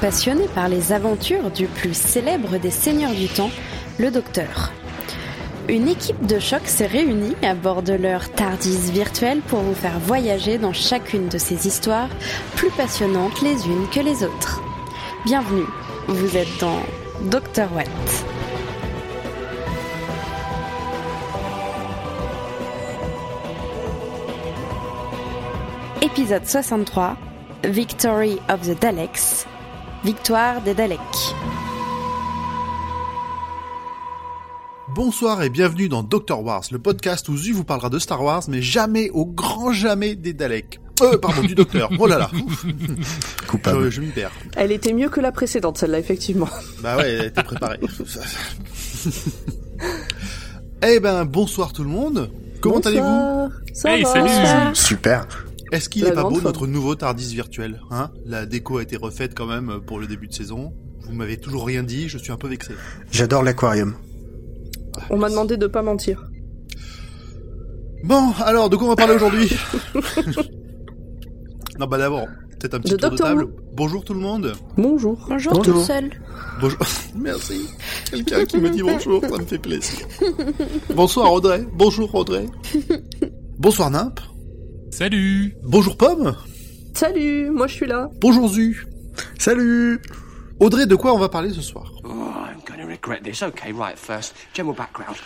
passionné par les aventures du plus célèbre des seigneurs du temps, le Docteur. Une équipe de choc s'est réunie à bord de leur TARDIS virtuelle pour vous faire voyager dans chacune de ces histoires plus passionnantes les unes que les autres. Bienvenue, vous êtes dans Docteur Watt. Épisode 63 Victory of the Daleks Victoire des Daleks Bonsoir et bienvenue dans Doctor Wars, le podcast où Zu vous parlera de Star Wars, mais jamais, au grand jamais, des Daleks. Euh, pardon, du Docteur. Oh là là. Coupable. Je, je m'y perds. Elle était mieux que la précédente, celle-là, effectivement. Bah ouais, elle était préparée. eh ben, bonsoir tout le monde. Comment allez-vous? Hey, va salut. Super. Est-ce qu'il La est pas beau forme. notre nouveau Tardis virtuel hein? La déco a été refaite quand même pour le début de saison. Vous m'avez toujours rien dit, je suis un peu vexé. J'adore l'aquarium. On m'a demandé de pas mentir. Bon, alors, de quoi on va parler aujourd'hui? Non, bah d'abord, peut-être un petit De tour de table. Bonjour tout le monde. Bonjour. Bonjour, Bonjour. tout seul. Bonjour. Merci. Quelqu'un qui me dit bonjour, ça me fait plaisir. Bonsoir Audrey. Bonjour Audrey. Bonsoir Nimp. Salut Bonjour Pomme. Salut, moi je suis là. Bonjour Zu. Salut Audrey, de quoi on va parler ce soir? Oh, I'm going to regret this. Okay, right, first, general background.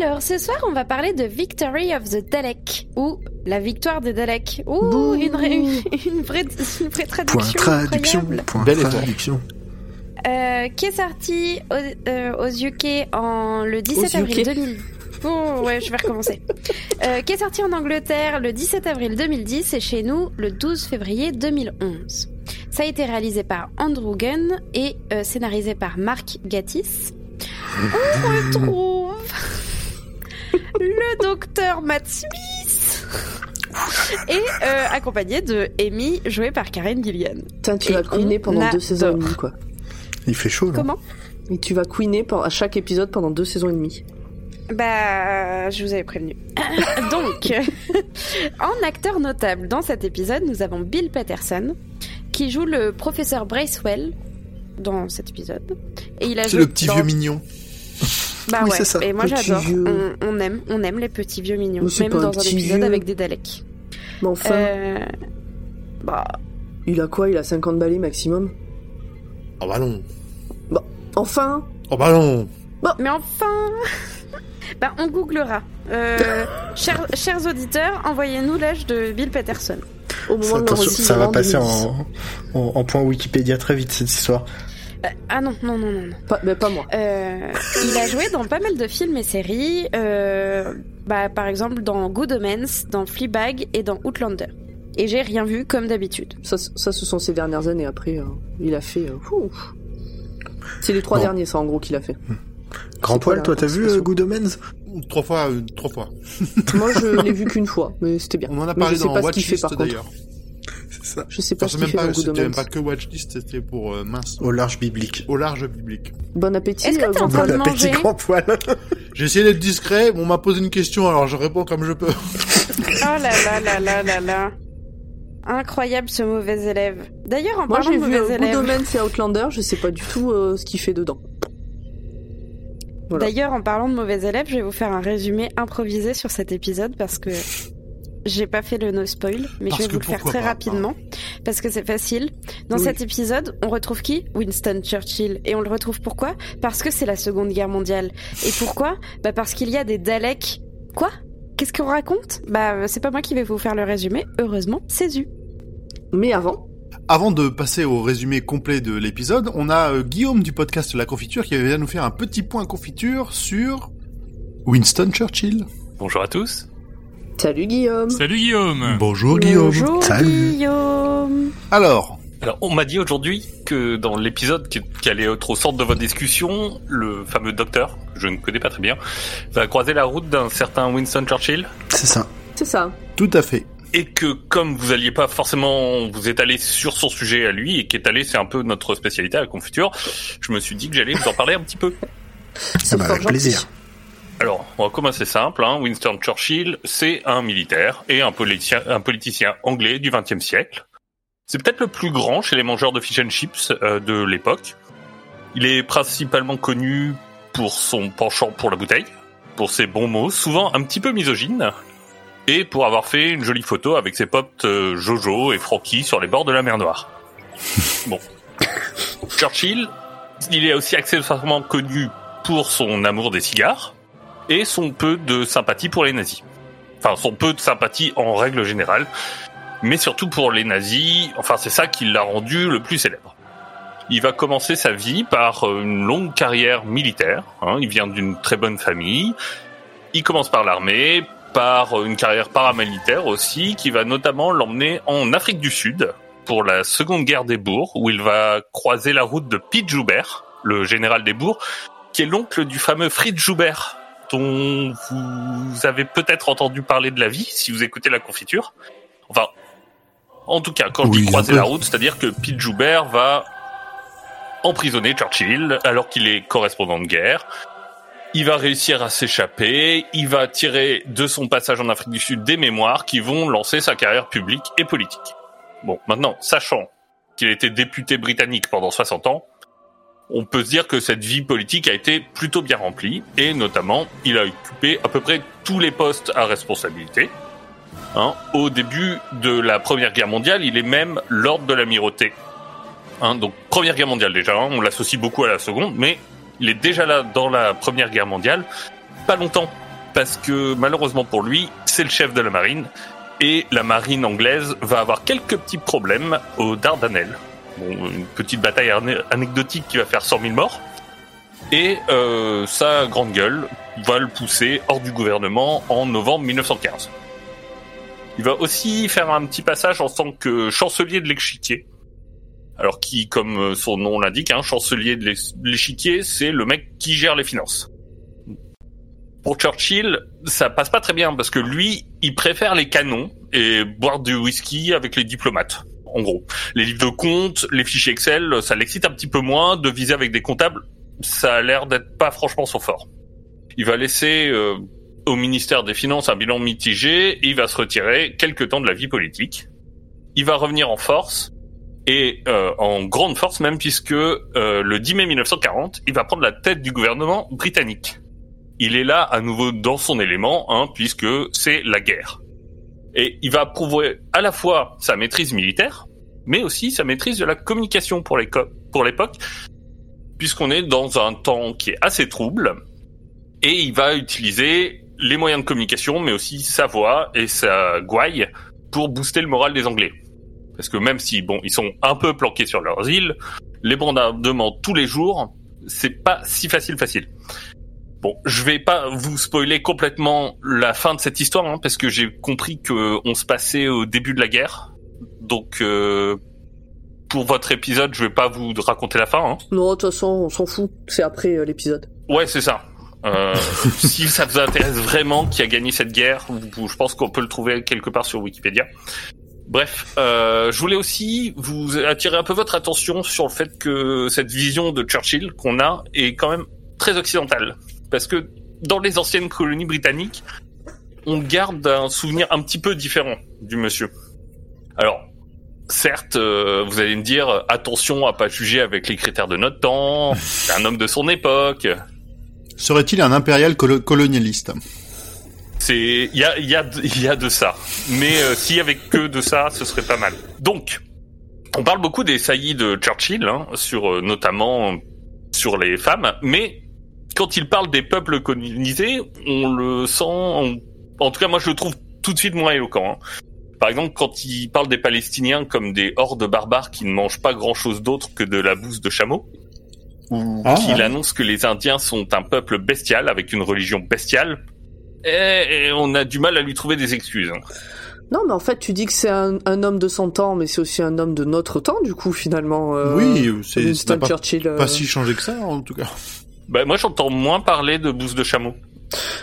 Alors, ce soir, on va parler de Victory of the Dalek, ou la victoire des Daleks. Ouh, une, vraie- une, une vraie, une vraie Point traduction. traduction. incroyable. Point Bel effort. traduction. Euh, qui est sorti aux, euh, aux UK en le 17 Aux avril UK. 2000. Oh, ouais, je vais recommencer. Euh, qui est sorti en Angleterre le 17 avril 2010 et chez nous le 12 février 2011. Ça a été réalisé par Andrew Gunn et euh, scénarisé par Mark Gatiss. On retrouve le docteur Matt Smith et euh, accompagné de Amy jouée par Karen Gillian. Putain, tu queener pendant deux saisons et adore. demie, quoi. Il fait chaud là. Comment? Et tu vas queener pour- à chaque épisode pendant deux saisons et demie. Bah, je vous avais prévenu. Donc, en acteur notable dans cet épisode, nous avons Bill Patterson, qui joue le professeur Bracewell dans cet épisode. Et il a C'est joué le petit dans- vieux mignon. Bah Oui, ouais. c'est ça. Et moi j'adore. vieux. On, on aime, on aime les petits vieux mignons, même un dans un épisode vieux. avec des Daleks. Mais enfin, Euh, Bah, il a quoi? Il a 50 balais maximum? Oh bah non. Enfin Oh bah non. mais enfin. Bah, on googlera. Euh, chers, chers auditeurs, envoyez-nous l'âge de Bill Patterson. Au moment Ça, de attention, ça va passer 2010. en, en, en point Wikipédia très vite cette histoire. Euh, ah non, non, non, non, non. Pas, mais pas moi. Euh, il a joué dans pas mal de films et séries, euh, bah, par exemple dans Good Omens, dans Fleabag et dans Outlander. Et j'ai rien vu comme d'habitude. Ça, ça, ce sont ses dernières années. Après, euh, il a fait... euh. C'est les trois Bon. derniers, ça, en gros, qu'il a fait. Grand C'est poil, toi t'as vu euh, Good Omens? Trois fois, euh, trois fois. Moi, je l'ai vu qu'une fois, mais c'était bien. On en a Mais parlé je sais dans pas ce qu'il fait, Watchlist par contre. d'ailleurs. C'est ça. Je sais pas Enfin, ce c'est qu'il même fait dans Good même pas que Watchlist, c'était pour euh, mince. Au large biblique. Au large public. Bon appétit, Est-ce que t'es en Grand train de manger grand poil. J'ai essayé d'être discret, on m'a posé une question, alors je réponds comme je peux. Oh là là là là là là. Incroyable ce mauvais élève. D'ailleurs, en Moi, parlant j'ai de mauvais Good élèves, Omens et Outlander, je sais pas du tout euh, ce qu'il fait dedans. Voilà. d'ailleurs, en parlant de mauvais élèves, je vais vous faire un résumé improvisé sur cet épisode parce que j'ai pas fait le no spoil, mais Parce je vais vous le faire très pas, hein. rapidement parce que c'est facile. Dans Oui. cet épisode, on retrouve qui? Winston Churchill. Et on le retrouve pourquoi? Parce que c'est la Seconde Guerre mondiale. Et pourquoi? Bah parce qu'il y a des Daleks. Quoi? Qu'est-ce qu'on raconte Bah c'est pas moi qui vais vous faire le résumé. Heureusement, c'est Zu. Mais avant, Avant de passer au résumé complet de l'épisode, on a euh, Guillaume du podcast La Confiture qui vient nous faire un petit point confiture sur Winston Churchill. Bonjour à tous salut Guillaume. Salut Guillaume Bonjour Bonjour Salut. Guillaume. Alors, Alors, on m'a dit aujourd'hui que dans l'épisode qui, qui allait être au centre de votre discussion, le fameux docteur, que je ne connais pas très bien, va croiser la route d'un certain Winston Churchill, C'est ça. C'est ça. tout à fait. et que comme vous alliez pas forcément vous étaler sur son sujet à lui, et qu'étaler c'est un peu notre spécialité à la confiture, je me suis dit que j'allais vous en parler un petit peu. Ah bah, fort avec plaisir. Alors, on va commencer simple. Hein. Winston Churchill, c'est un militaire et un politicien, un politicien anglais du XXe siècle. C'est peut-être le plus grand chez les mangeurs de fish and chips euh, de l'époque. Il est principalement connu pour son penchant pour la bouteille, pour ses bons mots, souvent un petit peu misogynes, et pour avoir fait une jolie photo avec ses potes euh, Jojo et Frankie sur les bords de la mer Noire. bon. Churchill, il est aussi accessoirement connu pour son amour des cigares et son peu de sympathie pour les nazis. Enfin, son peu de sympathie en règle générale, mais surtout pour les nazis, enfin c'est ça qui l'a rendu le plus célèbre. Il va commencer sa vie par une longue carrière militaire, hein, il vient d'une très bonne famille, il commence par l'armée, par une carrière paramilitaire aussi, qui va notamment l'emmener en Afrique du Sud pour la Seconde Guerre des Bourgs, où il va croiser la route de Piet Joubert, le général des Bourgs, qui est l'oncle du fameux Fritz Joubert, dont vous avez peut-être entendu parler de la vie si vous écoutez la confiture. Enfin, en tout cas, quand je Oui, dis un croiser peu. la route, c'est-à-dire que Piet Joubert va emprisonner Churchill alors qu'il est correspondant de guerre. Il va réussir à s'échapper, il va tirer de son passage en Afrique du Sud des mémoires qui vont lancer sa carrière publique et politique. Bon, maintenant, sachant qu'il a été député britannique pendant 60 ans, on peut se dire que cette vie politique a été plutôt bien remplie, et notamment, il a occupé à peu près tous les postes à responsabilité. Hein, au début de la Première Guerre mondiale, il est même lord de l'amirauté. Hein, donc Première Guerre mondiale déjà, hein, on l'associe beaucoup à la Seconde, mais il est déjà là dans la Première Guerre mondiale, pas longtemps, parce que malheureusement pour lui, c'est le chef de la marine, et la marine anglaise va avoir quelques petits problèmes aux Dardanelles. Bon, une petite bataille ane- anecdotique qui va faire 100 000 morts, et euh, sa grande gueule va le pousser hors du gouvernement en novembre 1915. Il va aussi faire un petit passage en tant que chancelier de l'échiquier. Alors qui, comme euh, son nom l'indique, un chancelier de l'é- l'échiquier, c'est le mec qui gère les finances. Pour Churchill, ça passe pas très bien parce que lui, il préfère les canons et boire du whisky avec les diplomates. En gros, les livres de comptes, les fichiers Excel, ça l'excite un petit peu moins. De viser avec des comptables, ça a l'air d'être pas franchement son fort. Il va laisser euh, au ministère des Finances un bilan mitigé il va se retirer quelque temps de la vie politique. Il va revenir en force et euh, en grande force même puisque euh, le 10 mai 1940, il va prendre la tête du gouvernement britannique. Il est là à nouveau dans son élément, hein, puisque c'est la guerre. Et il va prouver à la fois sa maîtrise militaire, mais aussi sa maîtrise de la communication pour l'époque, puisqu'on est dans un temps qui est assez trouble, et il va utiliser les moyens de communication, mais aussi sa voix et sa gouaille pour booster le moral des Anglais. Parce que même si, bon, ils sont un peu planqués sur leurs îles, les bombardements tous les jours, c'est pas si facile facile. Bon, je vais pas vous spoiler complètement la fin de cette histoire, hein, parce que j'ai compris que on se passait au début de la guerre. Donc, euh, pour votre épisode, je vais pas vous raconter la fin. Hein. Non, de toute façon, on s'en fout. C'est après euh, l'épisode. Ouais, c'est ça. Euh, si ça vous intéresse vraiment qui a gagné cette guerre, je pense qu'on peut le trouver quelque part sur Wikipédia. Bref, euh, je voulais aussi vous attirer un peu votre attention sur le fait que cette vision de Churchill qu'on a est quand même très occidentale. Parce que dans les anciennes colonies britanniques, on garde un souvenir un petit peu différent du monsieur. Alors, certes, euh, vous allez me dire, attention à pas juger avec les critères de notre temps, c'est un homme de son époque, Serait-il un impérial colo- colonialiste? C'est il y a y a y a de ça. Mais euh, s'il y avait que de ça, ce serait pas mal. Donc, on parle beaucoup des saillies de Churchill, hein, sur euh, notamment sur les femmes, mais quand il parle des peuples colonisés, on le sent. en tout cas, moi, je le trouve tout de suite moins éloquent. hein. Par exemple, quand il parle des Palestiniens comme des hordes barbares qui ne mangent pas grand-chose d'autre que de la bouse de chameau, ou Ah. qu'il annonce que les Indiens sont un peuple bestial avec une religion bestiale, et, et on a du mal à lui trouver des excuses. hein. Non, mais en fait, tu dis que c'est un, un homme de son temps, mais c'est aussi un homme de notre temps, du coup, finalement. euh, Oui, c'est pas, Churchill. euh. pas si changé que ça, en tout cas. Bah, moi, j'entends moins parler de bouse de chameau.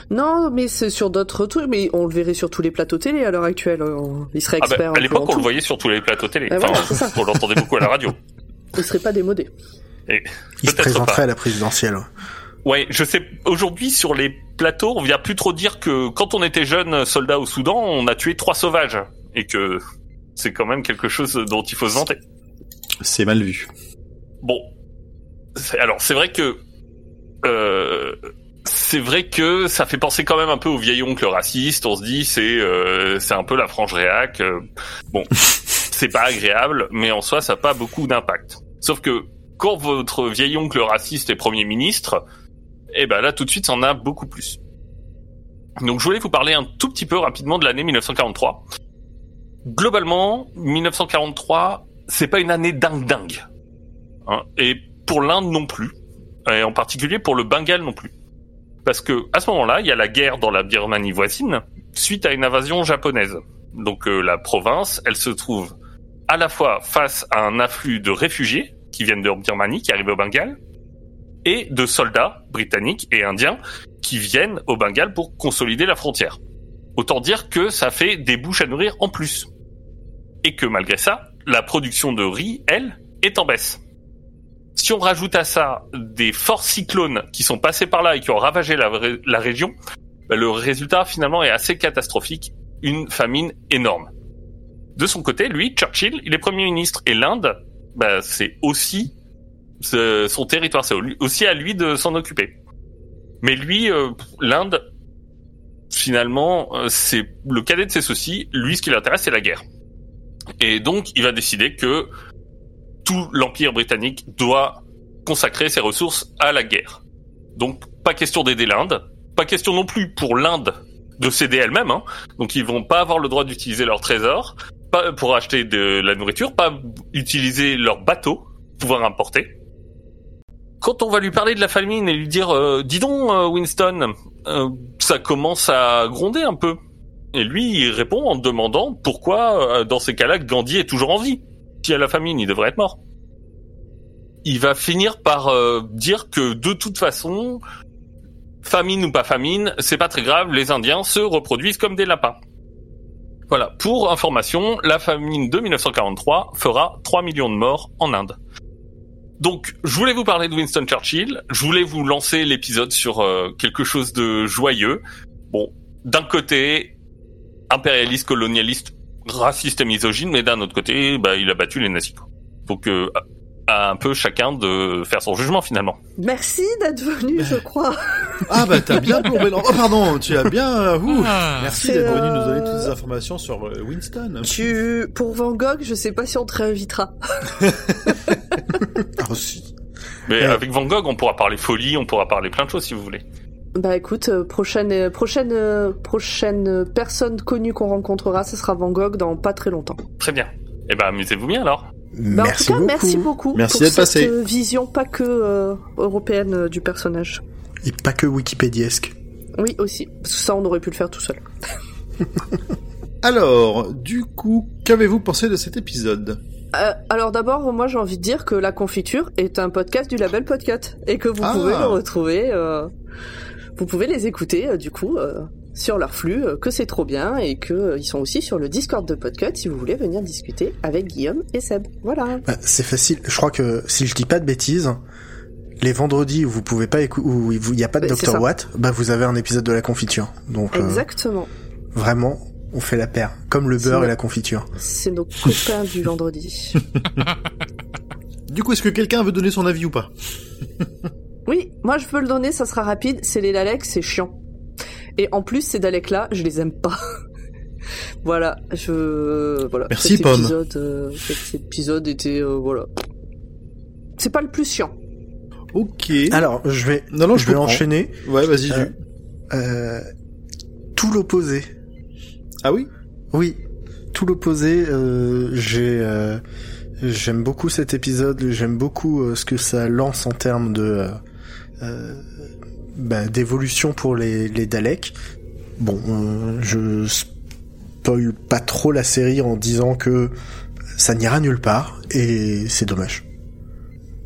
Non, mais c'est sur d'autres trucs, mais on le verrait sur tous les plateaux télé à l'heure actuelle. euh, Il serait Ah bah, expert. à l'époque, on le voyait sur tous les plateaux télé. Eh voilà, c'est ça. on l'entendait beaucoup à la radio. Il serait pas démodé. Et Il se présenterait pas. à la présidentielle. ouais. Ouais, je sais. Aujourd'hui, sur les plateau, on vient plus trop dire que quand on était jeune soldat au Soudan, on a tué trois sauvages et que c'est quand même quelque chose dont il faut se vanter. C'est mal vu. Bon, c'est- alors c'est vrai que euh, c'est vrai que ça fait penser quand même un peu au vieil oncle raciste. On se dit c'est euh, c'est un peu la frange réac. euh, bon, c'est pas agréable, mais en soi ça n'a pas beaucoup d'impact. Sauf que quand votre vieil oncle raciste est premier ministre, eh ben là tout de suite ça en a beaucoup plus. Donc je voulais vous parler un tout petit peu rapidement de l'année 1943. Globalement, 1943, c'est pas une année dingue dingue. Hein, et pour l'Inde non plus, et en particulier pour le Bengale non plus. Parce que à ce moment-là, il y a la guerre dans la Birmanie voisine suite à une invasion japonaise. Donc euh, la province, elle se trouve à la fois face à un afflux de réfugiés qui viennent de Birmanie, qui arrivent au Bengale, et de soldats britanniques et indiens qui viennent au Bengale pour consolider la frontière. Autant dire que ça fait des bouches à nourrir en plus. Et que malgré ça, la production de riz, elle, est en baisse. Si on rajoute à ça des forts cyclones qui sont passés par là et qui ont ravagé la, ré- la région, bah, le résultat finalement est assez catastrophique, une famine énorme. De son côté, lui, Churchill, il est Premier ministre et l'Inde, bah, c'est aussi son territoire, c'est au- aussi à lui de s'en occuper. Mais lui, euh, l'Inde, finalement, euh, c'est le cadet de ses soucis. Lui, ce qui l'intéresse, c'est la guerre. Et donc, il va décider que tout l'empire britannique doit consacrer ses ressources à la guerre. Donc, pas question d'aider l'Inde, pas question non plus pour l'Inde de céder elle-même. Hein. Donc, ils vont pas avoir le droit d'utiliser leur trésor, pas pour acheter de la nourriture, pas utiliser leur bateau, pouvoir importer. Quand on va lui parler de la famine et lui dire, euh, dis donc, euh, Winston, euh, ça commence à gronder un peu. Et lui, il répond en demandant pourquoi, euh, dans ces cas-là, Gandhi est toujours en vie. Si à la famine, il devrait être mort. Il va finir par euh, dire que de toute façon, famine ou pas famine, c'est pas très grave, les Indiens se reproduisent comme des lapins. Voilà, pour information, la famine de 1943 fera 3 millions de morts en Inde. Donc, je voulais vous parler de Winston Churchill, je voulais vous lancer l'épisode sur euh, quelque chose de joyeux. Bon, d'un côté, impérialiste, colonialiste, raciste et misogyne, mais d'un autre côté, bah, il a battu les nazis. Donc, euh, à un peu chacun de faire son jugement finalement. Merci d'être venu, je crois. Ah bah t'as bien plombé Oh pardon, tu as bien... ouh. Ah. Merci d'être venu euh, nous donner toutes ces informations sur euh, Winston. Tu, pour Van Gogh, je sais pas si on te réinvitera. Ah, si. Mais Ouais. avec Van Gogh, on pourra parler folie, on pourra parler plein de choses si vous voulez. Bah écoute, euh, prochaine, euh, prochaine, euh, prochaine euh, personne connue qu'on rencontrera, ce sera Van Gogh dans pas très longtemps. Très bien. Eh ben, amusez-vous bien alors. Bah, Merci en tout cas, beaucoup. merci beaucoup Merci pour d'être cette passé. euh, vision pas que euh, européenne euh, du personnage. Et pas que Wikipédiesque. Oui, aussi. Parce que ça, on aurait pu le faire tout seul. Alors, du coup, qu'avez-vous pensé de cet épisode? Euh, alors d'abord, moi j'ai envie de dire que La Confiture est un podcast du label Podcast et que vous Ah. pouvez le retrouver, euh, vous pouvez les écouter euh, du coup euh, sur leur flux, euh, que c'est trop bien et que euh, ils sont aussi sur le Discord de Podcast si vous voulez venir discuter avec Guillaume et Seb. Voilà. Bah, c'est facile. Je crois que si je dis pas de bêtises, les vendredis où vous pouvez pas écouter, où il y a pas de Bah, Dr. Watt, bah vous avez un épisode de la confiture. Donc euh, Exactement. vraiment, on fait la paire, comme le beurre et la confiture. C'est nos copains du vendredi. Du coup, est-ce que quelqu'un veut donner son avis ou pas? Oui, moi je peux le donner, ça sera rapide. C'est les Daleks, c'est chiant. Et en plus, ces Daleks-là, je les aime pas. voilà, je voilà. Merci, cet Pomme. Épisode, euh, cet épisode était euh, voilà. C'est pas le plus chiant. Ok. Alors, je vais, non, non, je, je vais comprends. enchaîner. Ouais, vas-y, Euh. Euh, tout l'opposé. Ah oui? Oui, tout l'opposé. Euh, j'ai, euh, j'aime beaucoup cet épisode. J'aime beaucoup euh, ce que ça lance en termes de bah, d'évolution pour les, les Daleks. Bon, euh, je spoil pas trop la série en disant que ça n'ira nulle part et c'est dommage.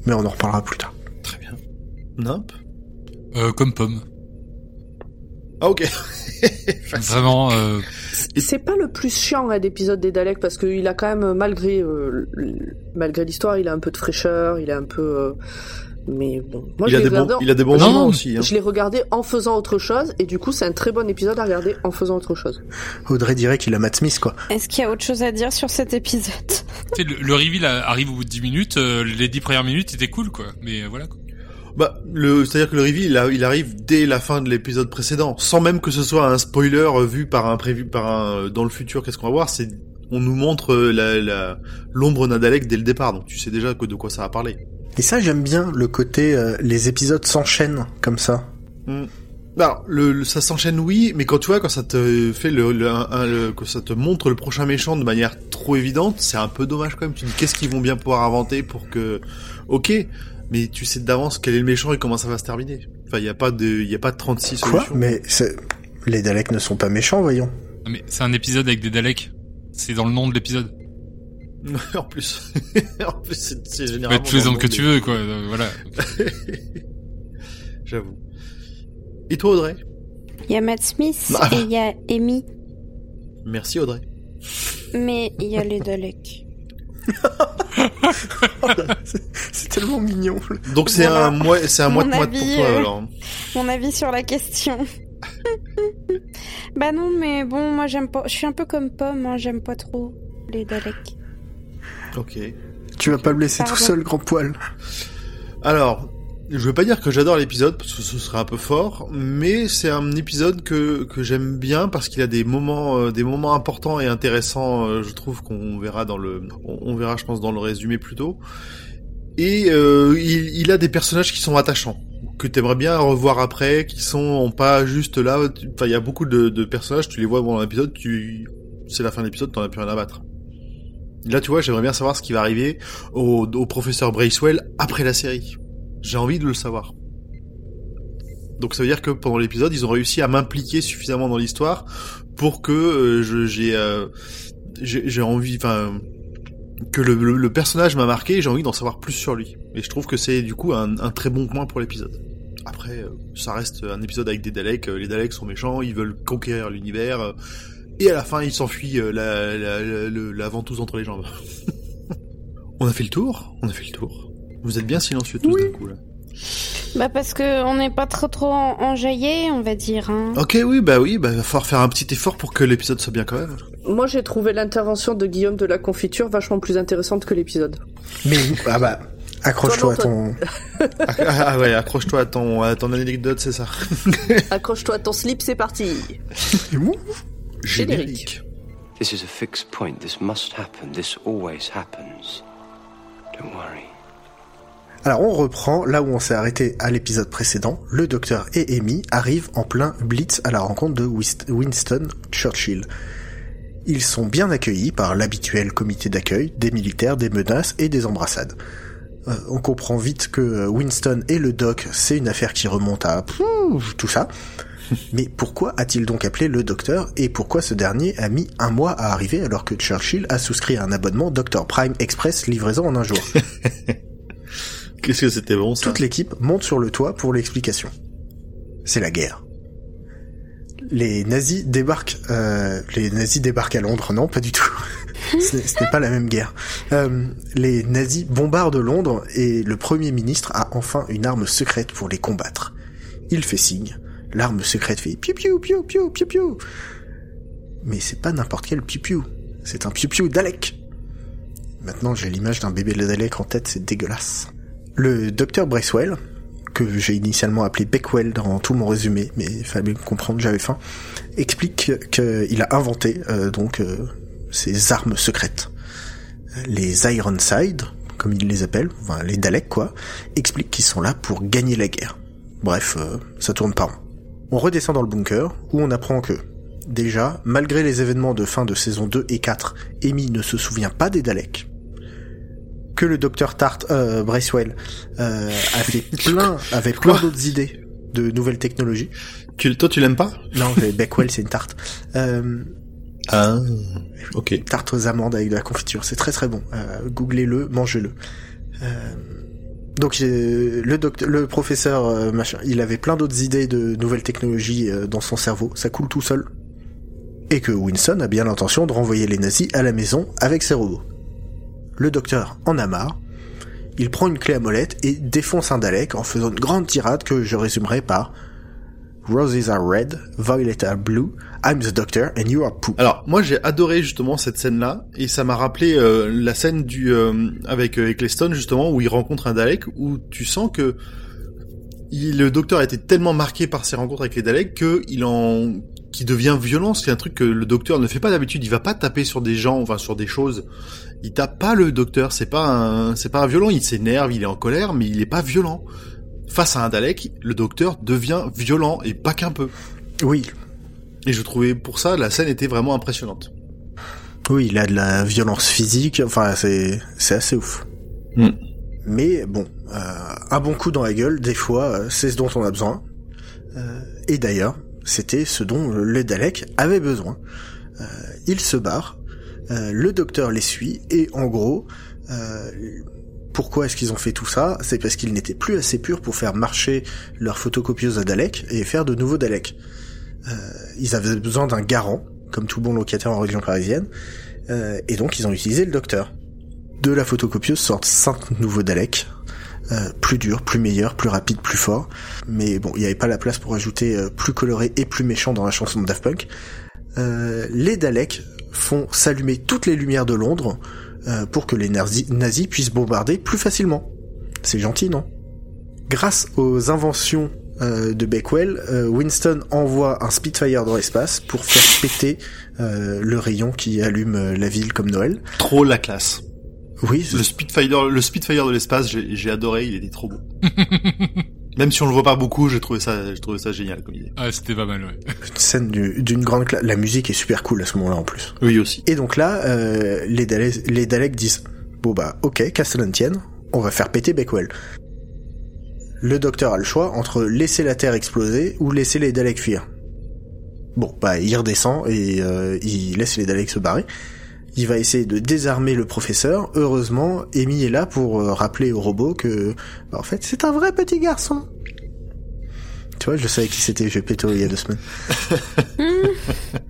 Mais on en reparlera plus tard. Très bien. Nope. Euh, comme pomme. Ah ok. Vraiment, euh, C'est pas le plus chiant hein, d'épisode des Daleks parce qu'il a quand même malgré euh, malgré l'histoire, il a un peu de fraîcheur, il a un peu euh, Mais bon, moi il, je a des bons, regardé, il a des bons Non, moments aussi. Hein. je l'ai regardé en faisant autre chose, et du coup c'est un très bon épisode à regarder en faisant autre chose. Audrey dirait qu'il a Matt Smith, quoi. Est-ce qu'il y a autre chose à dire sur cet épisode? Tu sais, le, le reveal arrive au bout de 10 minutes, euh, les 10 premières minutes étaient cool, quoi. Mais euh, voilà, quoi. Bah, le, c'est-à-dire que le reveal, il, a- il arrive dès la fin de l'épisode précédent, sans même que ce soit un spoiler euh, vu par un prévu, par un dans le futur. Qu'est-ce qu'on va voir C'est, on nous montre la, la l'ombre Nadalek dès le départ, donc tu sais déjà que de quoi ça va parler. Et ça, j'aime bien le côté euh, les épisodes s'enchaînent comme ça. Alors, le, le- ça s'enchaîne, oui, mais quand tu vois, quand ça te fait le, le, un- un- le- que ça te montre le prochain méchant de manière trop évidente, c'est un peu dommage quand même. Tu te dis, qu'est-ce qu'ils vont bien pouvoir inventer pour que, ok, mais tu sais d'avance quel est le méchant et comment ça va se terminer. Enfin, il y a pas de, il y a pas de 36 Quoi solutions. Mais c'est- les Daleks ne sont pas méchants, voyons. Non, mais c'est un épisode avec des Daleks. C'est dans le nom de l'épisode. en plus, en plus, c'est, généralement. être tous les le que tu veux, quoi. euh, voilà. J'avoue. Et toi, Audrey? Il y a Matt Smith Ah. et il y a Amy, Merci, Audrey. mais il y a les Daleks. C'est tellement mignon. Donc c'est Voilà. un mois, c'est un Mon mois de moite pour avis, toi, euh, alors. Mon avis sur la question. bah non, mais bon, moi j'aime pas. Je suis un peu comme Pomme, hein, j'aime pas trop les Daleks. Ok. Tu vas pas le laisser Pardon. tout seul, grand poil. Alors, je veux pas dire que j'adore l'épisode, parce que ce serait un peu fort, mais c'est un épisode que, que j'aime bien parce qu'il a des moments, euh, des moments importants et intéressants, euh, je trouve qu'on verra dans le, on, on verra, je pense, dans le résumé plus tôt. Et euh, il, il a des personnages qui sont attachants, que t'aimerais bien revoir après, qui sont pas juste là. Enfin, il y a beaucoup de, de personnages, tu les vois dans l'épisode, tu, c'est la fin de l'épisode, t'en as plus rien à battre. Là, tu vois, j'aimerais bien savoir ce qui va arriver au, au professeur Bracewell après la série. J'ai envie de le savoir. Donc ça veut dire que pendant l'épisode, ils ont réussi à m'impliquer suffisamment dans l'histoire pour que euh, j'ai euh, j'ai envie, enfin que le, le- personnage m'a marqué. et J'ai envie d'en savoir plus sur lui. Et je trouve que c'est du coup un, un très bon point pour l'épisode. Après, euh, ça reste un épisode avec des Daleks. euh, Les Daleks sont méchants, ils veulent conquérir l'univers. Et à la fin, ils s'enfuient euh, la, la, la, le- la ventouse entre les jambes. on a fait le tour? On a fait le tour. Vous êtes bien silencieux tous d'un coup là. Bah parce que on n'est pas trop trop en- enjaillé, on va dire. Hein. Ok, oui, bah oui, bah va falloir faire un petit effort pour que l'épisode soit bien quand même. Moi j'ai trouvé l'intervention de Guillaume de la confiture vachement plus intéressante que l'épisode. Mais ah bah, accroche-toi à ton. ah, ah ouais, accroche-toi à ton, à ton anecdote, c'est ça. Accroche-toi à ton slip, c'est parti. Générique. This is a fixed point. This must happen. This always happens. Don't worry. Alors on reprend là où on s'est arrêté à l'épisode précédent. Le docteur et Amy arrivent en plein blitz à la rencontre de Winston Churchill. Ils sont bien accueillis par l'habituel comité d'accueil, des militaires, des menaces et des embrassades. Euh, on comprend vite que euh, Winston et le doc, c'est une affaire qui remonte à tout ça. Mais pourquoi a-t-il donc appelé le docteur et pourquoi ce dernier a mis un mois à arriver alors que Churchill a souscrit à un abonnement Dr Prime Express livraison en un jour Qu'est-ce que c'était bon ça toute l'équipe monte sur le toit pour l'explication. C'est la guerre. Les nazis débarquent. Euh, les nazis débarquent à Londres, non, pas du tout. ce n'est ce n'est pas la même guerre. Euh, les nazis bombardent Londres et le premier ministre a enfin une arme secrète pour les combattre. Il fait signe. L'arme secrète fait piou piou piou piou piou piou. Mais c'est pas n'importe quel piou piou. C'est un piou piou Dalek. Maintenant, j'ai l'image d'un bébé Dalek en tête, c'est dégueulasse. Le docteur Bracewell, que j'ai initialement appelé Beckwell dans tout mon résumé, mais il fallait me comprendre, j'avais faim, explique qu'il a inventé euh, donc euh, ces armes secrètes. Les Ironside, comme ils les appellent, enfin, les Daleks quoi, expliquent qu'ils sont là pour gagner la guerre. Bref, euh, ça tourne pas rond. On redescend dans le bunker, où on apprend que, déjà, malgré les événements de fin de saison 2 et 4, Amy ne se souvient pas des Daleks, que le docteur Tart euh, Bracewell euh, a fait plein avec plein d'autres idées de nouvelles technologies. Tu, toi, tu l'aimes pas? Non, Beckwell c'est une tarte. Euh, Ah, ok. tarte aux amandes avec de la confiture, c'est très très bon. Euh, Googlez-le, mangez-le. Euh, donc le docteur, le professeur euh, machin, il avait plein d'autres idées de nouvelles technologies euh, dans son cerveau. Ça coule tout seul. Et que Winston a bien l'intention de renvoyer les nazis à la maison avec ses robots. Le docteur en a marre. il prend une clé à molette et défonce un Dalek en faisant une grande tirade que je résumerai par Roses are red, violet are blue, I'm the doctor and you are poop. Alors moi j'ai adoré justement cette scène-là et ça m'a rappelé euh, la scène du euh, avec euh, Eccleston justement où il rencontre un Dalek où tu sens que il- le docteur a été tellement marqué par ses rencontres avec les Daleks que il en qui devient violent, c'est un truc que le docteur ne fait pas d'habitude, il va pas taper sur des gens, enfin sur des choses. Il tape pas le docteur, c'est pas c'est pas un violent, il s'énerve, il est en colère mais il est pas violent. Face à un Dalek, le docteur devient violent et pas qu'un peu. Oui, Et je trouvais pour ça la scène était vraiment impressionnante. oui, il a de la violence physique, enfin c'est c'est assez ouf. Hmm. Mais bon, euh, un bon coup dans la gueule, des fois, euh, c'est ce dont on a besoin. Euh, et d'ailleurs, c'était ce dont le Dalek avait besoin. Euh, il se barre, euh, le docteur les suit, et en gros, pourquoi est-ce qu'ils ont fait tout ça C'est parce qu'ils n'étaient plus assez purs pour faire marcher leur photocopieuse à Dalek et faire de nouveaux Daleks. Euh, ils avaient besoin d'un garant, comme tout bon locataire en région parisienne, euh, et donc ils ont utilisé le docteur. De la photocopieuse sortent cinq nouveaux Daleks, euh, plus durs, plus meilleurs, plus rapides, plus forts. Mais bon, il n'y avait pas la place pour ajouter euh, plus coloré et plus méchant dans la chanson de Daft Punk. Les Daleks font s'allumer toutes les lumières de Londres euh, pour que les nazis, nazis puissent bombarder plus facilement. C'est gentil, non? Grâce aux inventions euh, de Beckwell, euh, Winston envoie un Spitfire dans l'espace pour faire péter euh, le rayon qui allume euh, la ville comme Noël. Trop la classe. Oui, Le Spitfire, le Spitfire de l'espace, j'ai j'ai adoré, il était trop beau. Même si on le voit pas beaucoup, j'ai trouvé ça, j'ai trouvé ça génial comme idée. Ah, c'était pas mal, ouais. une scène du- d'une grande classe. La musique est super cool à ce moment-là en plus. Oui aussi. Et donc là, euh, les, Daleks, les Daleks disent bon bah ok, Castellantienne, on va faire péter Beckwell. Le docteur a le choix entre laisser la Terre exploser ou laisser les Daleks fuir. Bon bah il redescend et euh, il laisse les Daleks se barrer. Il va essayer de désarmer le professeur. Heureusement, Amy est là pour euh, rappeler au robot que, bah, en fait, c'est un vrai petit garçon. Tu vois, je savais qui c'était, j'ai pété il y a deux semaines.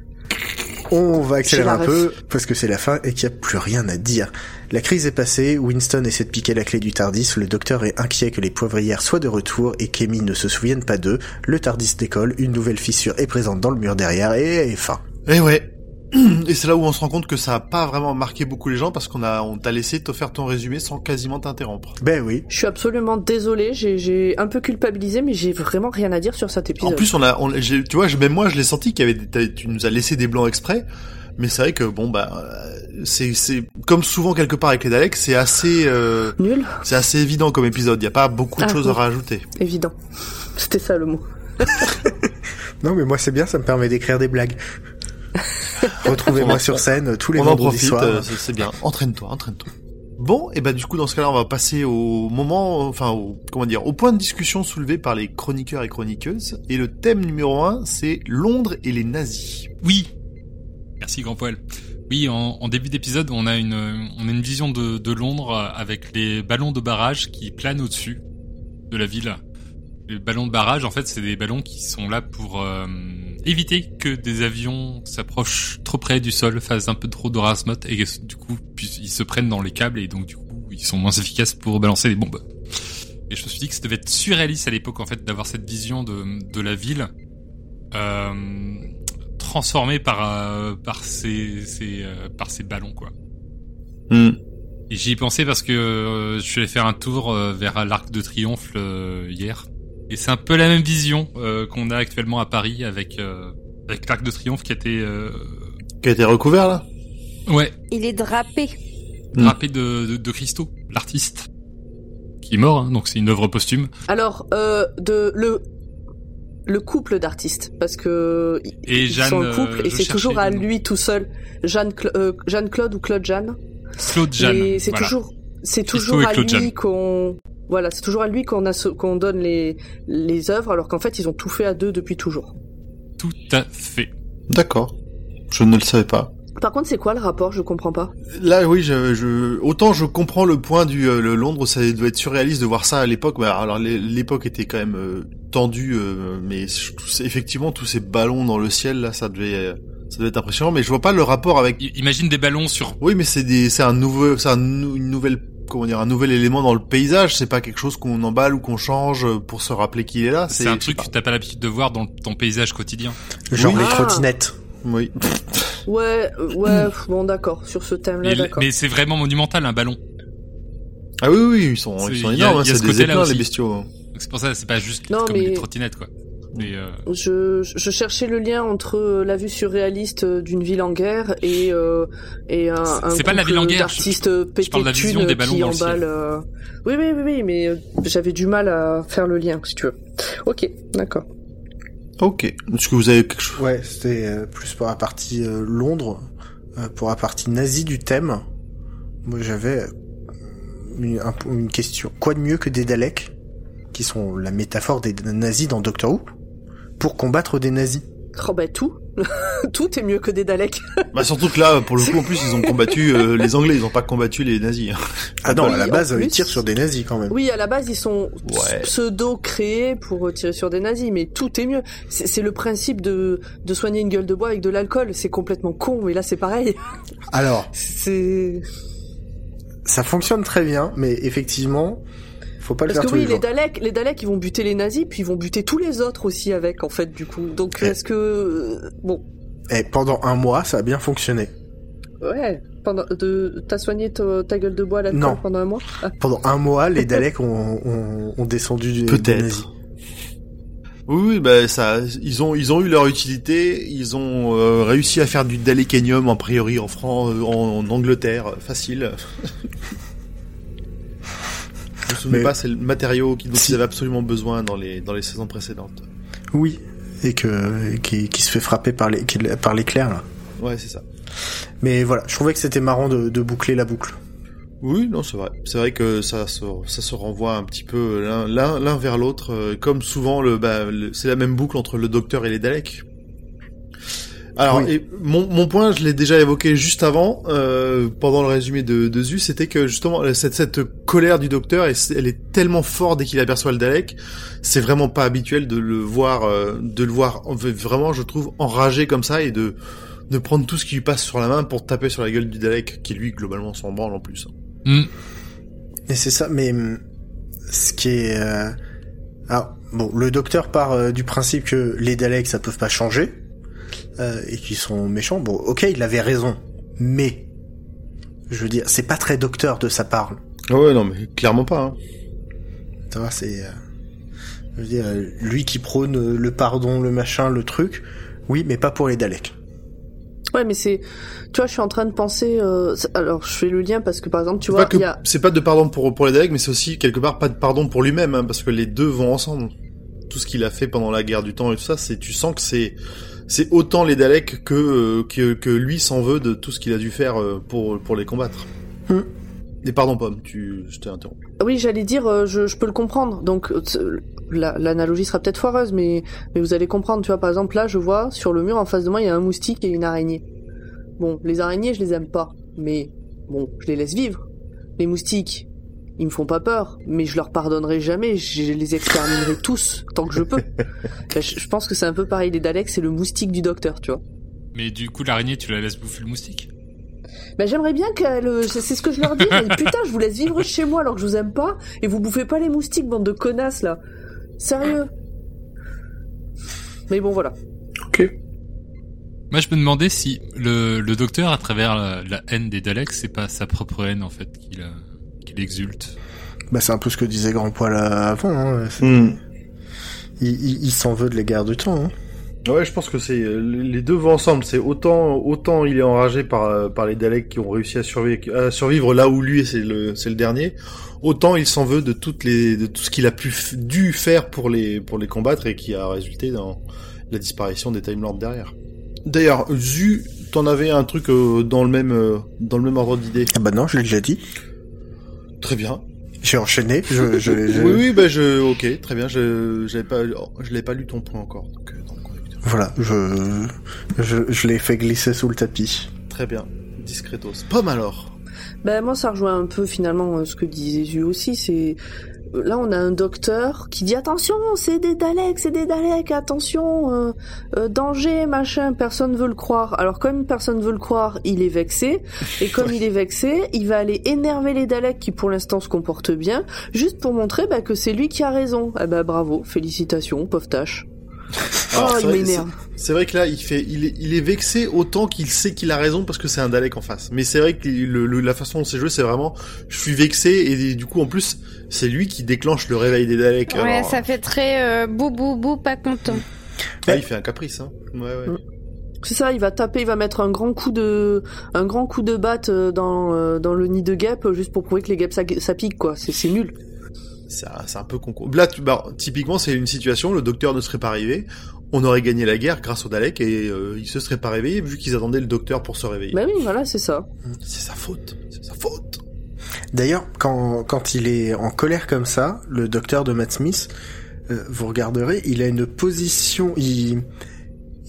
On va accélérer un peu parce que c'est la fin et qu'il n'y a plus rien à dire. La crise est passée, Winston essaie de piquer la clé du Tardis, le docteur est inquiet que les poivrières soient de retour et qu'Amy ne se souvienne pas d'eux. Le Tardis décolle, une nouvelle fissure est présente dans le mur derrière et, et fin. Et ouais. Et c'est là où on se rend compte que ça a pas vraiment marqué beaucoup les gens parce qu'on a, on t'a laissé te faire ton résumé sans quasiment t'interrompre. Ben oui. Je suis absolument désolée, j'ai- j'ai un peu culpabilisé, mais j'ai vraiment rien à dire sur cet épisode. En plus, on a, on, j'ai- tu vois, même moi, je l'ai senti qu'il y avait, des- tu nous as laissé des blancs exprès. Mais c'est vrai que bon bah, euh, c'est, c'est comme souvent quelque part avec les Daleks, c'est assez, euh, Nul, c'est assez évident comme épisode. Il y a pas beaucoup de Ah, choses à rajouter. évident. C'était ça le mot. Non mais moi c'est bien, ça me permet d'écrire des blagues. Retrouvez-moi sur scène tous les on en vendredis profite, soirs. euh, c'est c'est bien. Entraîne-toi, entraîne-toi. Bon, et bah du coup dans ce cas-là, on va passer au moment, enfin au, comment dire, au point de discussion soulevé par les chroniqueurs et chroniqueuses. Et le thème numéro un, c'est Londres et les nazis. Oui. Merci, Grand Poil. Oui, en, en début d'épisode, on a une, on a une vision de, de Londres avec les ballons de barrage qui planent au-dessus de la ville. Les ballons de barrage, en fait, c'est des ballons qui sont là pour euh, éviter que des avions s'approchent trop près du sol, fassent un peu trop de rasmot et que, du coup, ils se prennent dans les câbles et donc du coup, ils sont moins efficaces pour balancer des bombes. Et je me suis dit que ça devait être surréaliste à l'époque, en fait, d'avoir cette vision de, de la ville. Euh, transformé par euh, par ces ces euh, par ces ballons quoi. Hmm. Et j'y ai pensé parce que euh, je suis allé faire un tour euh, vers l'Arc de Triomphe euh, hier et c'est un peu la même vision euh, qu'on a actuellement à Paris avec euh, avec l'Arc de Triomphe qui a été euh, Qui a été recouvert là? Ouais Il est drapé. Mm. drapé de, de de Christo, l'artiste qui est mort hein, donc c'est une œuvre posthume Alors, euh, de le le couple d'artistes, parce que Et ils Jeanne, sont un couple euh, et c'est toujours à lui tout seul. Jeanne, Cla- euh, Jeanne Claude ou Claude Jeanne. Claude Jeanne. C'est voilà. toujours, c'est toujours à lui qu'on, voilà, c'est toujours à lui qu'on qu'on donne les les œuvres, alors qu'en fait ils ont tout fait à deux depuis toujours. tout à fait. D'accord. Je ne le savais pas. Par contre, c'est quoi le rapport? Je comprends pas. Là, oui, je, je, autant je comprends le point du euh, le Londres, ça devait être surréaliste de voir ça à l'époque. Bah, alors l'é- l'époque était quand même euh, tendue, euh, mais tous effectivement tous ces ballons dans le ciel là, ça devait, euh, ça devait être impressionnant. Mais je vois pas le rapport avec. Imagine des ballons sur Oui, mais c'est des, c'est un nouveau, c'est un nou- une nouvelle comment dire un nouvel élément dans le paysage. C'est pas quelque chose qu'on emballe ou qu'on change pour se rappeler qu'il est là. C'est un truc que t'as pas l'habitude de voir dans ton paysage quotidien. Genre Oui. les Ah. trottinettes. Oui. Ouais, ouais, bon d'accord, sur ce thème-là, Mais, d'accord. mais c'est vraiment monumental un ballon. Ah oui, oui, ils sont, ils sont énormes. hein, il y a C'est ce des les bestiaux. hein. C'est pour ça, c'est pas juste Non, comme mais- les trottinettes quoi. Mais euh, Je, je cherchais le lien entre euh, la vue surréaliste euh, d'une ville en guerre et euh, et un, un C'est pas la ville en guerre, d'artistes de thunes des ballons qui dans le ciel. emballent. euh, Oui, oui, oui, oui, mais j'avais du mal à faire le lien, si tu veux. Ok, d'accord. Ok. Est-ce que vous avez quelque chose Ouais, c'était plus pour la partie Londres, pour la partie nazie du thème. Moi, j'avais une, un- une question. Quoi de mieux que des Daleks, qui sont la métaphore des nazis dans Doctor Who, pour combattre des nazis Oh bah tout, tout est mieux que des Daleks. Bah surtout que là, pour le coup, en plus, ils ont combattu euh, les Anglais. Ils ont pas combattu les nazis. hein. Ah non, Oui, à la base, plus. ils tirent sur des nazis quand même. Oui, à la base, ils sont Ouais. pseudo créés pour tirer sur des nazis, mais tout est mieux. C'est c'est le principe de de soigner une gueule de bois avec de l'alcool. C'est complètement con, mais là c'est pareil. Alors, C'est ça fonctionne très bien, mais effectivement, faut pas le Parce faire que tous oui, les les jours. Daleks, les Daleks, ils vont buter les nazis, puis ils vont buter tous les autres aussi avec, en fait, du coup. Donc, Ouais. est-ce que euh, bon, Et pendant un mois, ça a bien fonctionné. ouais, pendant, de, t'as soigné ta, ta gueule de bois à l'alcool Non. pendant un mois? Ah. Pendant un mois, les Daleks ont, ont, ont descendu des, des Peut-être. nazis. Oui, bah ça, ils ont, ils ont eu leur utilité. Ils ont euh, réussi à faire du Dalekanium a priori en France, en, en Angleterre, facile. Je me souviens Mais- pas, c'est le matériau dont Si. ils avaient absolument besoin dans les dans les saisons précédentes. Oui, et que qui, qui se fait frapper par les qui- par l'éclair là. Ouais, c'est ça. Mais voilà, je trouvais que c'était marrant de, de boucler la boucle. Oui, non, c'est vrai. C'est vrai que ça se, ça se renvoie un petit peu l'un, l'un, l'un vers l'autre, euh, comme souvent le, bah, le- c'est la même boucle entre le Docteur et les Daleks. Alors, Oui. et mon, mon point, je l'ai déjà évoqué juste avant, euh, pendant le résumé de, de Zu, c'était que justement cette, cette colère du Docteur, elle, elle est tellement forte dès qu'il aperçoit le Dalek, c'est vraiment pas habituel de le voir, euh, de le voir vraiment, je trouve, enragé comme ça et de de prendre tout ce qui lui passe sur la main pour taper sur la gueule du Dalek, qui lui globalement s'en branle en plus. hmm, Et c'est ça, mais ce qui est... euh, Alors, bon, le docteur part euh, du principe que les Daleks, ça peut pas changer, euh, et qu'ils sont méchants. Bon, ok, il avait raison, mais... Je veux dire, c'est pas très docteur de sa part. Ah ouais, non, mais clairement pas. Hein. Tu vois, c'est... euh, Je veux dire, euh, lui qui prône le pardon, le machin, le truc, oui, mais pas pour les Daleks. Ouais, mais c'est, tu vois, je suis en train de penser. euh, alors, je fais le lien parce que par exemple, tu vois, que a. c'est pas de pardon pour pour les Daleks, mais c'est aussi quelque part pas de pardon pour lui-même, hein, parce que les deux vont ensemble. Tout ce qu'il a fait pendant la guerre du temps et tout ça, c'est tu sens que c'est c'est autant les Daleks que euh, que que lui s'en veut de tout ce qu'il a dû faire euh, pour pour les combattre. Hmm. Et pardon Pomme, tu je t'ai interrompu. Oui, j'allais dire, euh, je, je peux le comprendre. Donc, la- l'analogie sera peut-être foireuse, mais, mais vous allez comprendre. Tu vois, par exemple, là, je vois sur le mur en face de moi, il y a un moustique et une araignée. Bon, les araignées, je les aime pas, mais bon, je les laisse vivre. Les moustiques, ils me font pas peur, mais je leur pardonnerai jamais. Je les exterminerai tous tant que je peux. Ben, je, je pense que c'est un peu pareil. Les Daleks, c'est le moustique du docteur, tu vois. Mais du coup, l'araignée, tu la laisses bouffer le moustique? Ben j'aimerais bien qu'elle, euh, c'est ce que je leur dis. mais putain, je vous laisse vivre chez moi alors que je vous aime pas et vous bouffez pas les moustiques, bande de connasses là. Sérieux. Mais bon voilà. Ok. Moi, je me demandais si le, le docteur, à travers la, la haine des Daleks, c'est pas sa propre haine, en fait, qu'il euh, qu'il exulte. Bah, c'est un peu ce que disait Grand Poil avant. Hein. Hmm. Il, il, il s'en veut de la guerre du temps. Hein. Ouais, je pense que c'est euh, les deux vont ensemble. C'est autant autant il est enragé par euh, par les Daleks qui ont réussi à survivre à survivre là où lui c'est le c'est le dernier. Autant il s'en veut de toutes les de tout ce qu'il a pu dû faire pour les pour les combattre et qui a résulté dans la disparition des Time Lords derrière. D'ailleurs, Zu, t'en avais un truc euh, dans le même euh, dans le même ordre d'idée. Ah bah non, je l'ai déjà dit. Très bien. J'ai enchaîné. Je, je, je- Oui, oui, bah je, ok, très bien. Je, j'avais pas, je l'ai pas lu ton point encore. Donc, euh, donc, Voilà, je, je, je l'ai fait glisser sous le tapis. très bien. Discretos. Pomme alors. Ben moi ça rejoint un peu finalement euh, ce que disait Zu aussi. C'est là on a un docteur qui dit attention, c'est des Daleks, c'est des Daleks, attention, euh, euh, danger, machin, personne veut le croire. Alors comme personne veut le croire, il est vexé, et comme il est vexé, il va aller énerver les Daleks qui pour l'instant se comportent bien, juste pour montrer bah, que c'est lui qui a raison. Eh ben bravo, félicitations, pauvre tâche. Alors, oh, c'est il vrai- m'énerve. C'est vrai que là, il fait, il est, il est vexé autant qu'il sait qu'il a raison parce que c'est un Dalek en face. Mais c'est vrai que le, le- la façon dont c'est joué, c'est vraiment, je suis vexé et du coup, en plus, c'est lui qui déclenche le réveil des Daleks. Ouais, Alors, ça fait très euh, bou bou bou, pas content. ah, il fait un caprice, hein. Ouais, ouais. Mm. C'est ça, il va taper, il va mettre un grand coup de, un grand coup de batte euh, dans, euh, dans le nid de guêpe euh, juste pour prouver que les guêpes ça, ça pique quoi. C'est c'est nul. C'est un, c'est un peu concours. Là, tu, bah, typiquement, c'est une situation, le docteur ne serait pas arrivé, on aurait gagné la guerre grâce aux Daleks et euh, il se serait pas réveillé vu qu'ils attendaient le docteur pour se réveiller. Bah oui, voilà, c'est ça. C'est sa faute, c'est sa faute. D'ailleurs, quand, quand il est en colère comme ça, le docteur de Matt Smith, euh, vous regarderez, il a une position, il,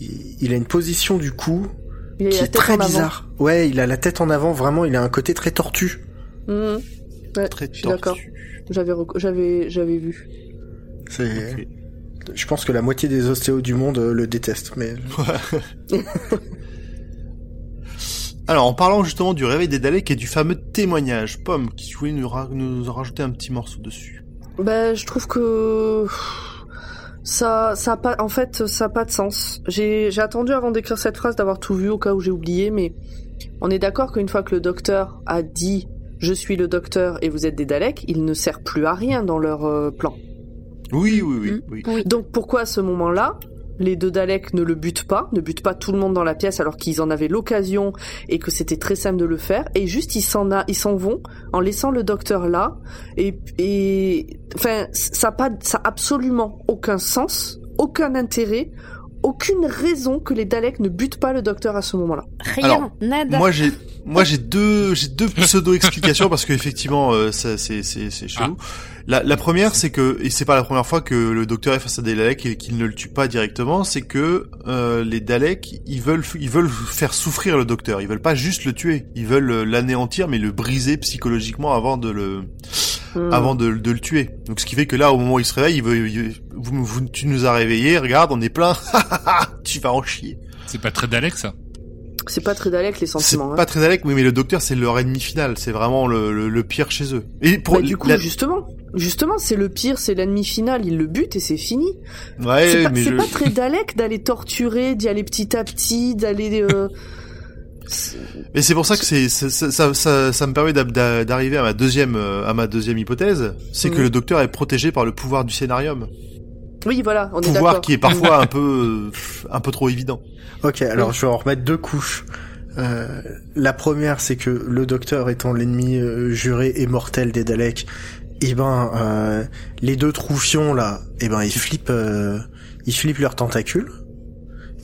il, il a une position du cou Il qui est très avant. bizarre. Ouais, il a la tête en avant, vraiment, il a un côté très tortu. Mhm. Ouais, Très je suis d'accord. J'avais, rec- j'avais, j'avais vu. C'est, je pense que la moitié des ostéos du monde euh, le détestent, mais Alors, en parlant justement du réveil des Daleks et du fameux témoignage, Pomme, qui voulait nous, ra- nous rajouter un petit morceau dessus? Ben, je trouve que ça, ça a pas, en fait, ça a pas de sens. J'ai, j'ai attendu avant d'écrire cette phrase d'avoir tout vu au cas où j'ai oublié, mais on est d'accord qu'une fois que le docteur a dit je suis le docteur et vous êtes des Daleks, il ne sert plus à rien dans leur euh, plan. Oui, oui, oui, Mm. oui. Oui. Donc pourquoi à ce moment-là, les deux Daleks ne le butent pas, ne butent pas tout le monde dans la pièce alors qu'ils en avaient l'occasion et que c'était très simple de le faire, et juste ils s'en a, ils s'en vont en laissant le docteur là, et, et enfin ça a pas, ça a absolument aucun sens, aucun intérêt, aucune raison que les Daleks ne butent pas le docteur à ce moment-là. Rien, Alors, nada. Moi, j'ai, moi, j'ai deux, j'ai deux pseudo-explications parce qu'effectivement, euh, ça, c'est, c'est, c'est chelou. La, la première, c'est que, et c'est pas la première fois que le docteur est face à des Daleks et qu'il ne le tue pas directement, c'est que euh, les Daleks, ils veulent, ils veulent faire souffrir le docteur. Ils veulent pas juste le tuer. Ils veulent l'anéantir, mais le briser psychologiquement avant de le, Hmm. avant de, de le tuer. Donc, ce qui fait que là, au moment où il se réveille, il veut, il- vous, vous- tu nous as réveillés, regarde, on est plein, tu vas en chier. C'est pas très Dalek ça. C'est pas très Dalek les C'est sentiments. hein. pas très Dalek, oui, mais le docteur, c'est leur ennemi final. C'est vraiment le, le, le pire chez eux. Et pour Bah, du coup, la- justement, justement, c'est le pire, c'est l'ennemi final. Il le bute et c'est fini. ouais, c'est pas, mais c'est je- pas très Dalek d'aller torturer, d'y aller petit à petit, d'aller. euh, c'est- mais c'est pour ça que c'est ça, ça, ça, me permet d'a- d'a- d'arriver à ma deuxième euh, à ma deuxième hypothèse, c'est que le docteur est protégé par le pouvoir du scénarium, Oui, voilà, on est pouvoir d'accord. qui est parfois un peu un peu trop évident. Ok, alors Oui. je vais en remettre deux couches. Euh, la première, c'est que le docteur étant l'ennemi euh, juré et mortel des Daleks, eh ben euh, les deux troufions là, eh ben ils flippent, euh, ils flippent leurs tentacules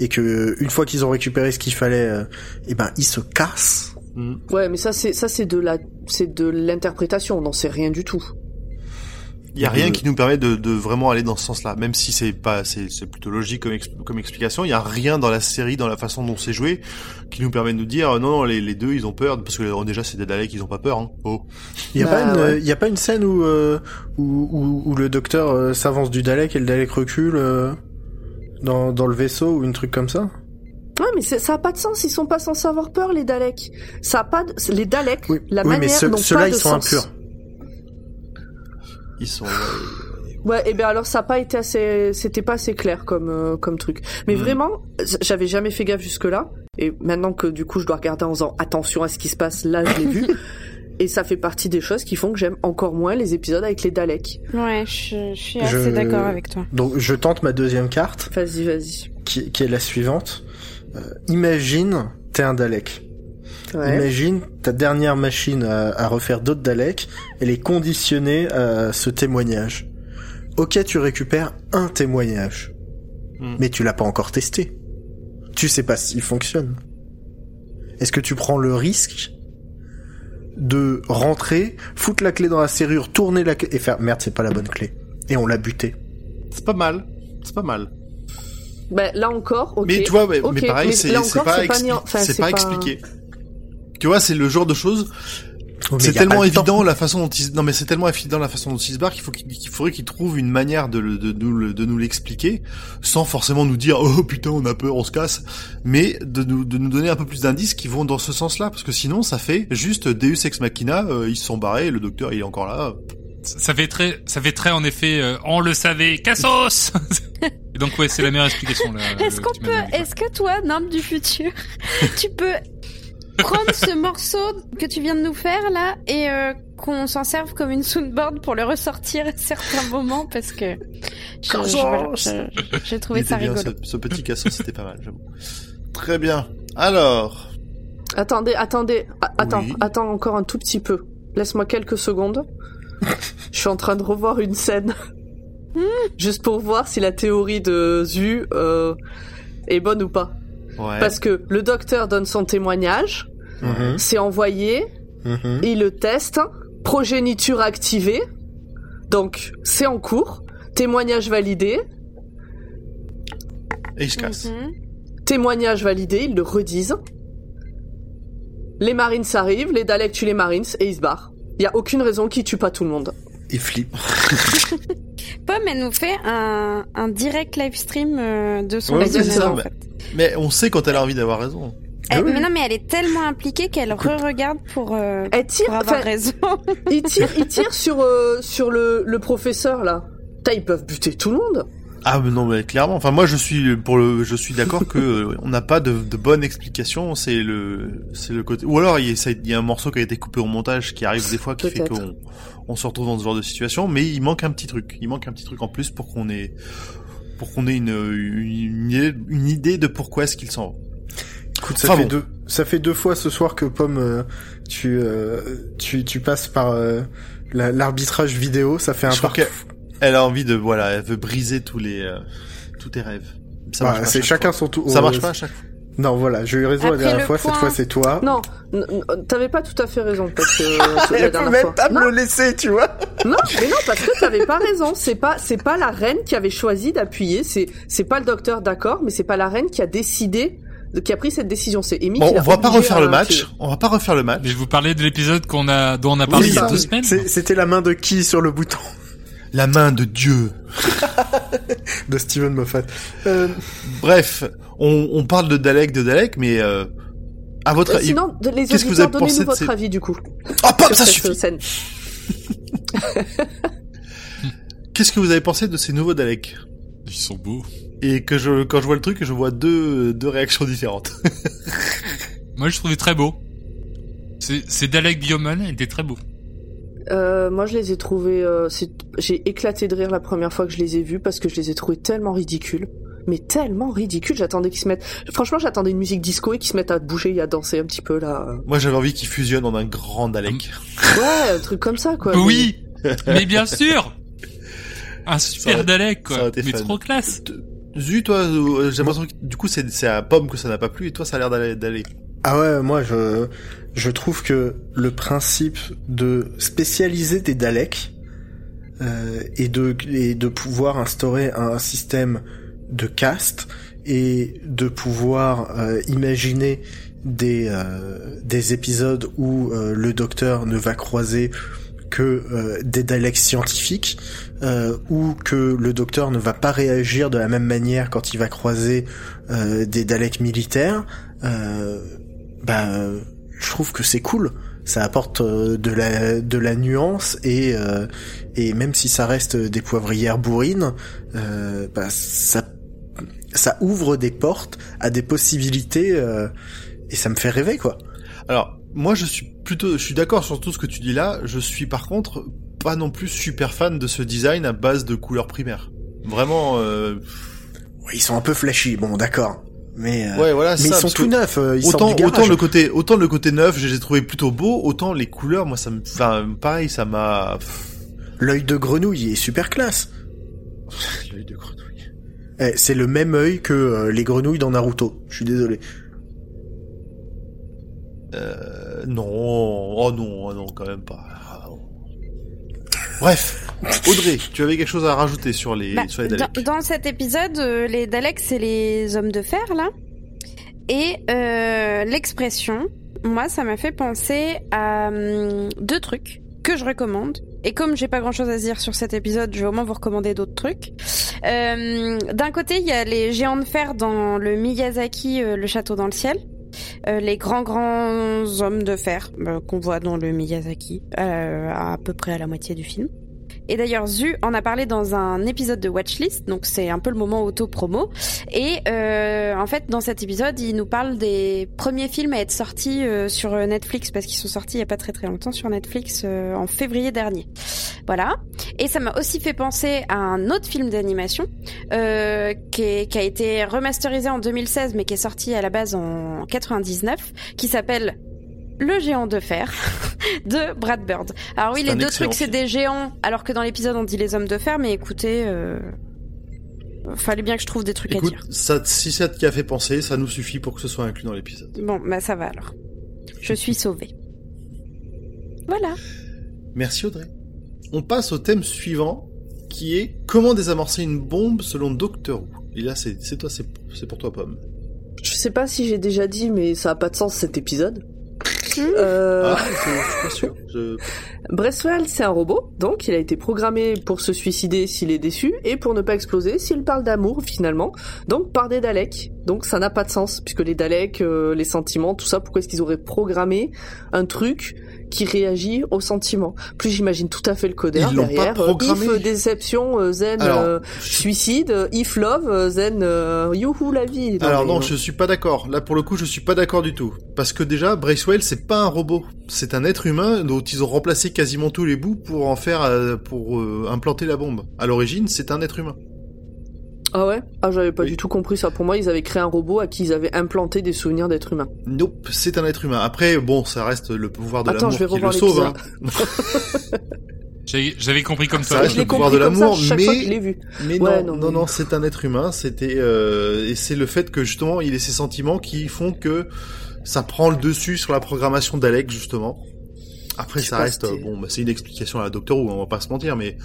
et que une fois qu'ils ont récupéré ce qu'il fallait, euh, eh ben ils se cassent. Mhm. Ouais, mais ça, c'est ça, c'est de la, c'est de l'interprétation. On n'en sait rien du tout. Il y a rien qui nous permet de, de vraiment aller dans ce sens-là, même si c'est pas c'est c'est plutôt logique comme, comme explication. Il y a rien dans la série, dans la façon dont c'est joué, qui nous permet de nous dire non non les, les deux ils ont peur parce que euh, déjà c'est des Daleks ils ont pas peur. Hein. Oh. Il y a Bah, pas une, ouais. il y a pas une scène où euh, où, où, où le docteur euh, s'avance du Dalek et le Dalek recule euh, dans dans le vaisseau ou une truc comme ça? Ouais, mais c'est- ça a pas de sens. Ils sont pas censés avoir peur, les Daleks. Ça a pas de... les Daleks. Oui, la oui mais manière ceux- n'ont ceux-là pas ils de sont sens. impurs. Ils sont Ouais, et bien alors ça a pas été assez, c'était pas assez clair comme euh, comme truc. Mais Mhm. vraiment, j'avais jamais fait gaffe jusque là. Et maintenant que du coup je dois regarder en faisant attention à ce qui se passe, là je l'ai vu. Et ça fait partie des choses qui font que j'aime encore moins les épisodes avec les Daleks. Ouais, je, je suis Je- assez d'accord avec toi. Donc je tente ma deuxième carte. Vas-y, vas-y. qui, qui est la suivante. Euh, imagine, t'es un Dalek. Ouais. Imagine ta dernière machine à, à refaire d'autres Daleks, elle est conditionnée à ce témoignage. Ok, tu récupères un témoignage, Hmm. mais tu l'as pas encore testé. Tu sais pas s'il fonctionne. Est-ce que tu prends le risque de rentrer, foutre la clé dans la serrure, tourner la clé et faire merde, c'est pas la bonne clé. Et on l'a buté. c'est pas mal, c'est pas mal. Ben là encore, ok. Mais tu vois, mais, Ok, mais pareil, mais c'est en- enfin, pas- expliqué. Tu vois, c'est le genre de choses. mais c'est tellement évident la façon dont il non mais c'est tellement évident la façon dont il se barre qu'il faut qu'il qu'il faudrait qu'il trouve une manière de, le- de, nous le- de nous l'expliquer sans forcément nous dire oh putain on a peur on se casse mais de nous de nous donner un peu plus d'indices qui vont dans ce sens-là parce que sinon ça fait juste Deus ex machina euh, ils se sont barrés le docteur il est encore là Ça fait très, ça fait très en effet. euh, on le savait, Cassos. Et donc ouais, c'est la meilleure explication. là, Est-ce qu'on tu peut, est-ce que toi, Norme du futur, tu peux prendre ce morceau que tu viens de nous faire là et euh, qu'on s'en serve comme une soundboard pour le ressortir à certains moments parce que je- je- voilà, je- j'ai trouvé ça était bien rigolo. ce, ce petit casson c'était pas mal j'avoue très bien alors Attendez, attendez, a- attends, Oui. attends encore un tout petit peu. Laisse-moi quelques secondes. Je suis en train de revoir une scène. Juste pour voir si la théorie de Zu euh, est bonne ou pas. Ouais Parce que le docteur donne son témoignage, Mhm, c'est envoyé, mhm. il le teste, progéniture activée, donc c'est en cours, témoignage validé, et il se casse Mhm. témoignage validé, ils le redisent. Les Marines arrivent, les Daleks tuent les Marines et ils se barrent. Il y a aucune raison qu'ils tuent pas tout le monde. Il flippe. Pomme, elle nous fait un, un direct live stream euh, de son Ouais, visionnage, c'est ça, en mais- fait. mais on sait quand elle a envie d'avoir raison Ah Elle- oui. Mais non, mais elle est tellement impliquée qu'elle re-regarde pour, euh, Elle tire, pour avoir raison. ils tirent, ils tirent sur euh, sur le, le professeur là. Putain, ils peuvent buter tout le monde. Ah mais non mais clairement. Enfin moi je suis pour le je suis d'accord que euh, on n'a pas de, de bonne explication. C'est le c'est le côté ou alors il y, a, ça- il y a un morceau qui a été coupé au montage qui arrive des fois qui fait qu'on on se retrouve dans ce genre de situation. Mais il manque un petit truc. Il manque un petit truc en plus pour qu'on ait pour qu'on ait une, une idée- une idée de pourquoi est-ce qu'ils s'en vont. Écoute, ça Enfin fait bon. deux, ça fait deux fois ce soir que Pomme, euh, tu, euh, tu, tu passes par euh, la- l'arbitrage vidéo. Ça fait un Je crois elle a envie de voilà elle veut briser tous les euh, tous tes rêves. Ça Bah, marche pas à c'est chacun fois. son tour. Ça euh, marche pas à chaque fois. Non, voilà, j'ai eu raison la dernière fois. Cette fois, c'est toi. Non, t'avais pas tout à fait raison parce que la Elle peut dernière même fois. pas me Non, le laisser, tu vois. non, mais non, parce que t'avais pas raison. C'est pas, c'est pas la reine qui avait choisi d'appuyer. C'est, c'est pas le docteur, d'accord, mais c'est pas la reine qui a décidé, de- qui a pris cette décision. C'est Amy Bon, qui on va pas refaire le match. On va pas refaire le match. Mais vous parlez de l'épisode qu'on a, dont on a parlé Oui, il y a deux semaines. C'était la main de qui sur le bouton? La main de Dieu. de Steven Moffat. Euh, Bref, on, on parle de Dalek, de Dalek, mais euh, à votre Euh, avis, sinon, de- les qu'est-ce que vous avez pensé donnez-nous de votre ces- avis du coup oh pop, sur ça suffit. scène. Qu'est-ce que vous avez pensé de ces nouveaux Daleks? Ils sont beaux. Et que je, quand je vois le truc, je vois deux, deux réactions différentes. Moi, je trouvais très beau. C'est c'est Dalek Bioman était très beau. Euh, moi, je les ai trouvés. euh, c'est- J'ai éclaté de rire la première fois que je les ai vus parce que je les ai trouvés tellement ridicules. Mais tellement ridicules. J'attendais qu'ils se mettent. Franchement, j'attendais une musique disco et qu'ils se mettent à bouger et à danser un petit peu là. Moi, j'avais envie qu'ils fusionnent en un grand Dalek. Ouais, un truc comme ça quoi. oui, mais bien sûr. Un super aurait- Dalek, ça quoi. Mais fun. trop classe. Zu, toi, euh, j'ai l'impression que du coup, c'est à Pomme que ça n'a pas plu, et toi, ça a l'air d'aller. Ah ouais, moi je je trouve que le principe de spécialiser des Daleks euh, et de et de pouvoir instaurer un système de caste et de pouvoir euh, imaginer des euh, des épisodes où euh, le docteur ne va croiser que euh, des Daleks scientifiques euh, ou que le docteur ne va pas réagir de la même manière quand il va croiser des Daleks militaires bah je trouve que c'est cool ça apporte euh, de la de la nuance et euh, et même si ça reste des poivrières bourrines euh, bah ça ça ouvre des portes à des possibilités euh, et ça me fait rêver quoi Alors, moi, je suis plutôt, je suis d'accord sur tout ce que tu dis là. Je suis par contre pas non plus super fan de ce design à base de couleurs primaires. Vraiment, euh, ils sont un peu flashy bon d'accord mais euh, ouais, voilà. mais ça, ils sont tout neufs euh, ils autant, autant le côté, autant le côté neuf, je les ai trouvés plutôt beaux, autant les couleurs, moi, ça me, enfin, pareil, ça m'a. l'œil de grenouille est super classe L'œil de grenouille. Eh, c'est le même œil que euh, les grenouilles dans Naruto je suis désolé Euh, non, oh non, oh non, quand même pas. Bref, Audrey, tu avais quelque chose à rajouter sur les, Bah, sur les dans, Daleks? dans cet épisode, euh, les Daleks, c'est les hommes de fer, là. Et euh, l'expression moi, ça m'a fait penser à hum, deux trucs que je recommande. Et comme j'ai pas grand chose à dire sur cet épisode, je vais au moins vous recommander d'autres trucs. Euh, D'un côté, il y a les géants de fer dans le Miyazaki, euh, le château dans le ciel. Euh, les grands grands hommes de fer euh, qu'on voit dans le Miyazaki, euh, à peu près à la moitié du film. Et d'ailleurs, Zu en a parlé dans un épisode de Watchlist, donc c'est un peu le moment auto-promo. Et euh, en fait, dans cet épisode, il nous parle des premiers films à être sortis euh, sur Netflix, parce qu'ils sont sortis il y a pas très très longtemps sur Netflix euh, en février dernier. Voilà. Et ça m'a aussi fait penser à un autre film d'animation euh, qui, qui a été remasterisé en 2016, mais qui est sorti à la base en 99, qui s'appelle Le géant de fer de Brad Bird. Alors oui, les deux trucs c'est des géants, alors que dans l'épisode on dit les hommes de fer, mais écoutez, euh, fallait bien que je trouve des trucs à dire. ça, si ça t'y a fait penser, ça nous suffit pour que ce soit inclus dans l'épisode. Bon, bah ça va alors. Je suis sauvée. Voilà. Merci Audrey. On passe au thème suivant, qui est comment désamorcer une bombe selon Doctor Who. Et là, c'est c'est toi, c'est pour toi, Pomme. Je sais pas si j'ai déjà dit, mais ça a pas de sens cet épisode. Euh, Ah, je, je suis pas sûr. Je... Bresswell, c'est un robot, donc il a été programmé pour se suicider s'il est déçu et pour ne pas exploser s'il parle d'amour finalement, donc par des Daleks. Donc ça n'a pas de sens puisque les Daleks, euh, les sentiments, tout ça, pourquoi est-ce qu'ils auraient programmé un truc qui réagit aux sentiments? Plus j'imagine tout à fait le codeur Ils l'ont pas derrière. euh, programmé. if déception, euh, zen Alors, euh, je- suicide, if love, zen euh, youhou la vie. Alors mais, non, je suis pas d'accord. Là, pour le coup, je suis pas d'accord du tout. Parce que déjà, Bracewell, c'est pas un robot. C'est un être humain dont ils ont remplacé quasiment tous les bouts pour en faire, pour implanter la bombe. À l'origine, c'est un être humain. Ah ouais? Ah j'avais pas Oui. du tout compris ça. Pour moi, ils avaient créé un robot à qui ils avaient implanté des souvenirs d'être humain. Nope, c'est un être humain. Après, bon, ça reste le pouvoir de Attends, l'amour je vais qui le revoir sauve. Hein. J'avais compris comme Ça toi. reste le pouvoir compris de ça l'amour, mais- je l'ai vu. Mais Ouais, non, non, non, non, c'est un être humain. C'était euh, et c'est le fait que justement, il ait ses sentiments qui font que ça prend le dessus sur la programmation d'Alex justement. Après, ça reste bon, bah, c'est une explication à la Doctor Who, on va pas se mentir, mais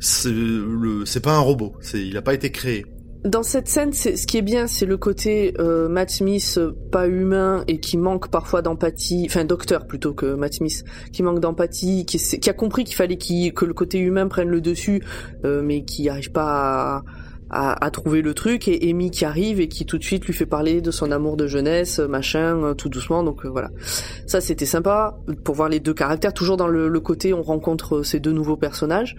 c'est le, c'est pas un robot. C'est, il a pas été créé. Dans cette scène, ce qui est bien, c'est le côté euh, Matt Smith euh, pas humain et qui manque parfois d'empathie, enfin docteur plutôt que Matt Smith, qui manque d'empathie, qui, a compris qu'il fallait qu'il- que le côté humain prenne le dessus, euh, mais qui arrive pas à, à, à trouver le truc, et Amy qui arrive et qui tout de suite lui fait parler de son amour de jeunesse, euh, machin, euh, tout doucement, donc voilà. Ça c'était sympa pour voir les deux caractères, toujours dans le, le côté on rencontre ces deux nouveaux personnages.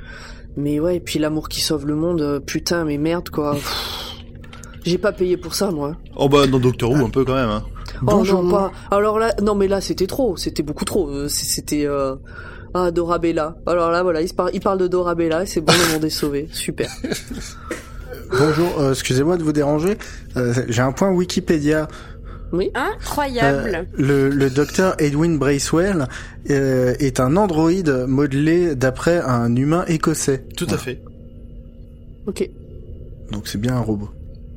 Mais ouais, et puis l'amour qui sauve le monde, euh, putain, mais merde quoi. J'ai pas payé pour ça moi. Oh bah dans Doctor Who un peu quand même. Hein. Oh non pas. Alors là, non mais là c'était trop, c'était beaucoup trop. Euh, C'était euh... ah Dorabella. Alors là voilà, il, se par- il parle de Dorabella et c'est bon, le monde est sauvé. Super. Bonjour, euh, excusez-moi de vous déranger. Euh, J'ai un point Wikipédia. Incroyable. Euh, le, le docteur Edwin Bracewell euh, est un androïde modelé d'après un humain écossais. Tout à fait. Ok. Donc c'est bien un robot.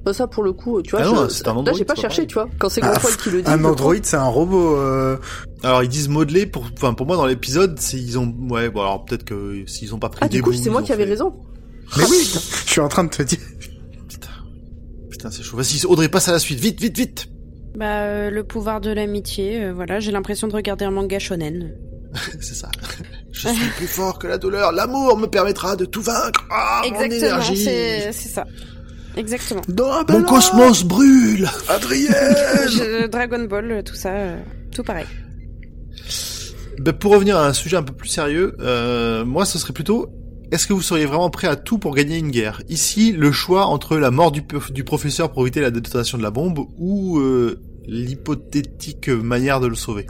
Bah, ça pour le coup, tu vois, Ah non, je- c'est un là androïde, j'ai pas cherché, pareil. tu vois. Quand c'est Ah, Gonfoil qui le dit. Un androïde, c'est un robot. euh, Alors ils disent modelé pour, enfin pour moi dans l'épisode, ils ont, ouais, bon alors peut-être que s'ils ont pas pris Ah du coup c'est moi qui avais fait- raison. Mais oui, je suis en train de te dire. Putain, putain c'est chaud. Vas-y, Audrey, passe à la suite, vite, vite, vite. Bah, euh, le pouvoir de l'amitié, euh, voilà, j'ai l'impression de regarder un manga shonen. C'est ça. Je suis plus fort que la douleur. L'amour me permettra de tout vaincre. Ah, mon Exactement, énergie. c'est c'est ça. Exactement. Mon cosmos brûle. Adrien Dragon Ball, euh, tout ça, euh, tout pareil. Ben, pour revenir à un sujet un peu plus sérieux, euh, moi ce serait plutôt est-ce que vous seriez vraiment prêt à tout pour gagner une guerre? Ici, le choix entre la mort du professeur pour éviter la détonation de la bombe ou euh, l'hypothétique manière de le sauver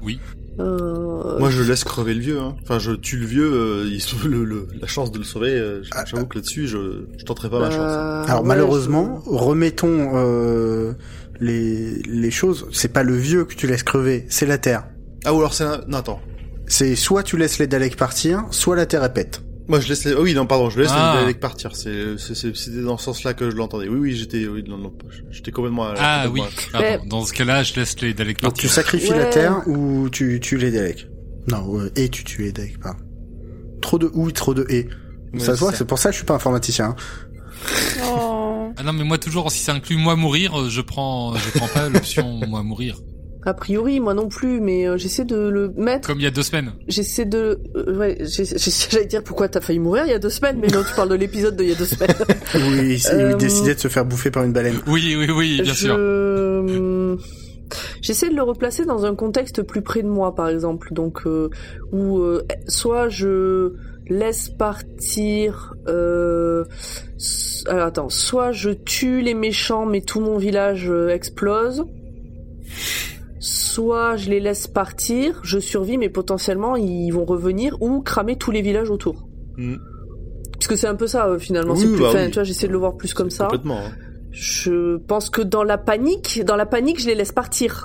Euh... Moi, je laisse crever le vieux. Hein. Enfin, je tue le vieux. euh, il se- le, le- la chance de le sauver, euh, j'avoue que là-dessus, je, je tenterai pas ma chance. hein. euh, Alors ouais, malheureusement, remettons euh, les, les choses. C'est pas le vieux que tu laisses crever, c'est la Terre. Ah, ou alors c'est un... Non, attends. C'est soit tu laisses les Daleks partir, soit la Terre répète. Moi, je laisse les... Oh oui, non, pardon, je laisse Ah. les Daleks partir. C'est, c'est- c'est- c'était dans ce sens-là que je l'entendais. Oui, oui, j'étais... Oui, non, non, j'étais complètement... Ah oui. complètement- Pardon. Dans ce cas-là, je laisse les Daleks Donc tu partir. sacrifies la. Terre ou tu tues les Daleks? Non, euh, et tu tues les Daleks, pardon. Trop de ou, trop de et. Ouais, ça se voit, c'est c'est pour ça que je suis pas informaticien. hein. Oh. Ah non, mais moi toujours, si ça inclut moi mourir, euh, je prends, je prends pas l'option moi mourir. A priori, moi non plus, mais euh, j'essaie de le mettre. Comme il y a deux semaines. J'essaie de. euh, ouais, j'ai- j'ai- j'allais dire pourquoi t'as failli mourir il y a deux semaines, mais non, tu parles de l'épisode d'il y a deux semaines. Oui, il, Euh, il décidait de se faire bouffer par une baleine. Oui, oui, oui, bien Je- sûr. J'essaie de le replacer dans un contexte plus près de moi, par exemple. Donc, euh, où euh, soit je laisse partir. Euh, alors attends, soit je tue les méchants, mais tout mon village euh, explose. Soit je les laisse partir, je survis, mais potentiellement ils vont revenir ou cramer tous les villages autour. Mm. Parce que c'est un peu ça euh, finalement. Oui, c'est plus, bah oui. tu vois, j'essaie de le voir plus comme ça. Complètement. hein. Je pense que dans la panique, dans la panique, je les laisse partir.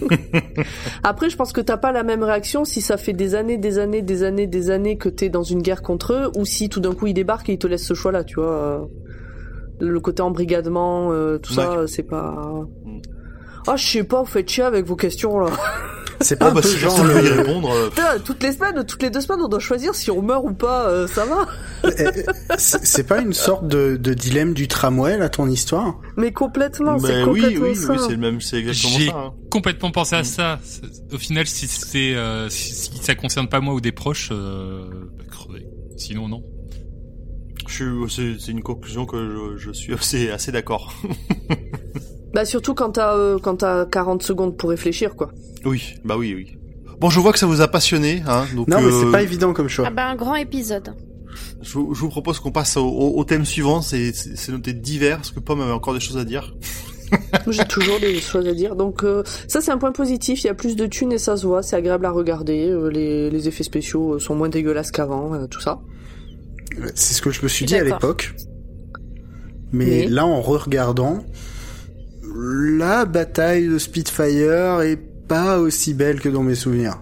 Après, je pense que t'as pas la même réaction si ça fait des années, des années, des années, des années que t'es dans une guerre contre eux, ou si tout d'un coup ils débarquent et ils te laissent ce choix-là, tu vois. euh, Le côté embrigadement, euh, tout ça, c'est pas. Ah, je sais pas, vous faites chier avec vos questions là. C'est pas si genre y le- répondre. euh, Putain, toutes les semaines, toutes les deux semaines, on doit choisir si on meurt ou pas. euh, ça va Eh, c'est c'est pas une sorte de, de dilemme du tramway là ton histoire? Mais complètement, c'est mais oui, complètement oui, ça. oui, c'est le même, c'est exactement J'ai ça. hein. complètement pensé à ça. C'est- Au final, si c'est euh, si, si ça concerne pas moi ou des proches, euh, bah, crever. Sinon, non. Je suis, c'est, c'est une conclusion que je, je suis assez, assez d'accord. Bah surtout quand t'as euh, quand t'as 40 secondes pour réfléchir, quoi. oui, bah oui, oui. Bon, je vois que ça vous a passionné, hein. Donc, Non, mais euh, c'est pas évident comme choix. Ah bah un grand épisode. je, vous- je vous propose qu'on passe au, au, au thème suivant. C'est, noté divers, parce que Pomme avait encore des choses à dire. Moi, J'ai toujours des choses à dire. Donc euh, ça c'est un point positif, il y a plus de thunes et ça se voit, c'est agréable à regarder, euh, les, les effets spéciaux sont moins dégueulasses qu'avant, euh, tout ça. C'est ce que je me suis dit à l'époque. Mais Mais- là, en re-regardant, la bataille de Spitfire est pas aussi belle que dans mes souvenirs.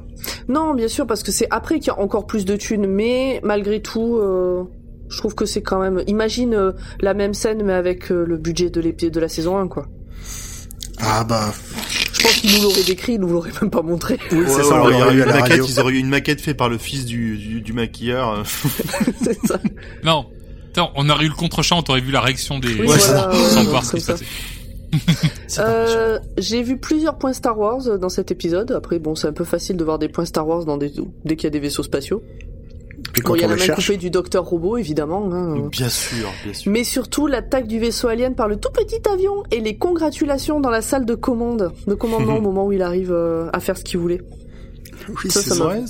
Non, bien sûr, parce que c'est après qu'il y a encore plus de thunes, mais malgré tout, euh, je trouve que c'est quand même... Imagine euh, la même scène mais avec euh, le budget de l'épisode de la saison 1, quoi. Ah bah, Je pense qu'ils nous l'auraient décrit, ils nous l'auraient même pas montré. oui, Ouais, c'est ouais, ça, on il aurait eu une maquette, ils auraient eu une maquette faite par le fils du, du, du maquilleur. c'est ça. Non. Attends, on aurait eu le contre-champ, t'aurais vu la réaction des Oui, gens voilà, sans ouais, voir ce qui se passait. Euh, j'ai vu plusieurs points Star Wars euh, dans cet épisode. Après, bon, c'est un peu facile de voir des points Star Wars dans des... dès qu'il y a des vaisseaux spatiaux. Puis Bon, quand il y a la main cherche, coupée du docteur robot, évidemment. hein. Bien sûr, bien sûr. Mais surtout l'attaque du vaisseau alien par le tout petit avion et les congratulations dans la salle de commande, de commandement au moment où il arrive euh, à faire ce qu'il voulait. oui, c'est vrai,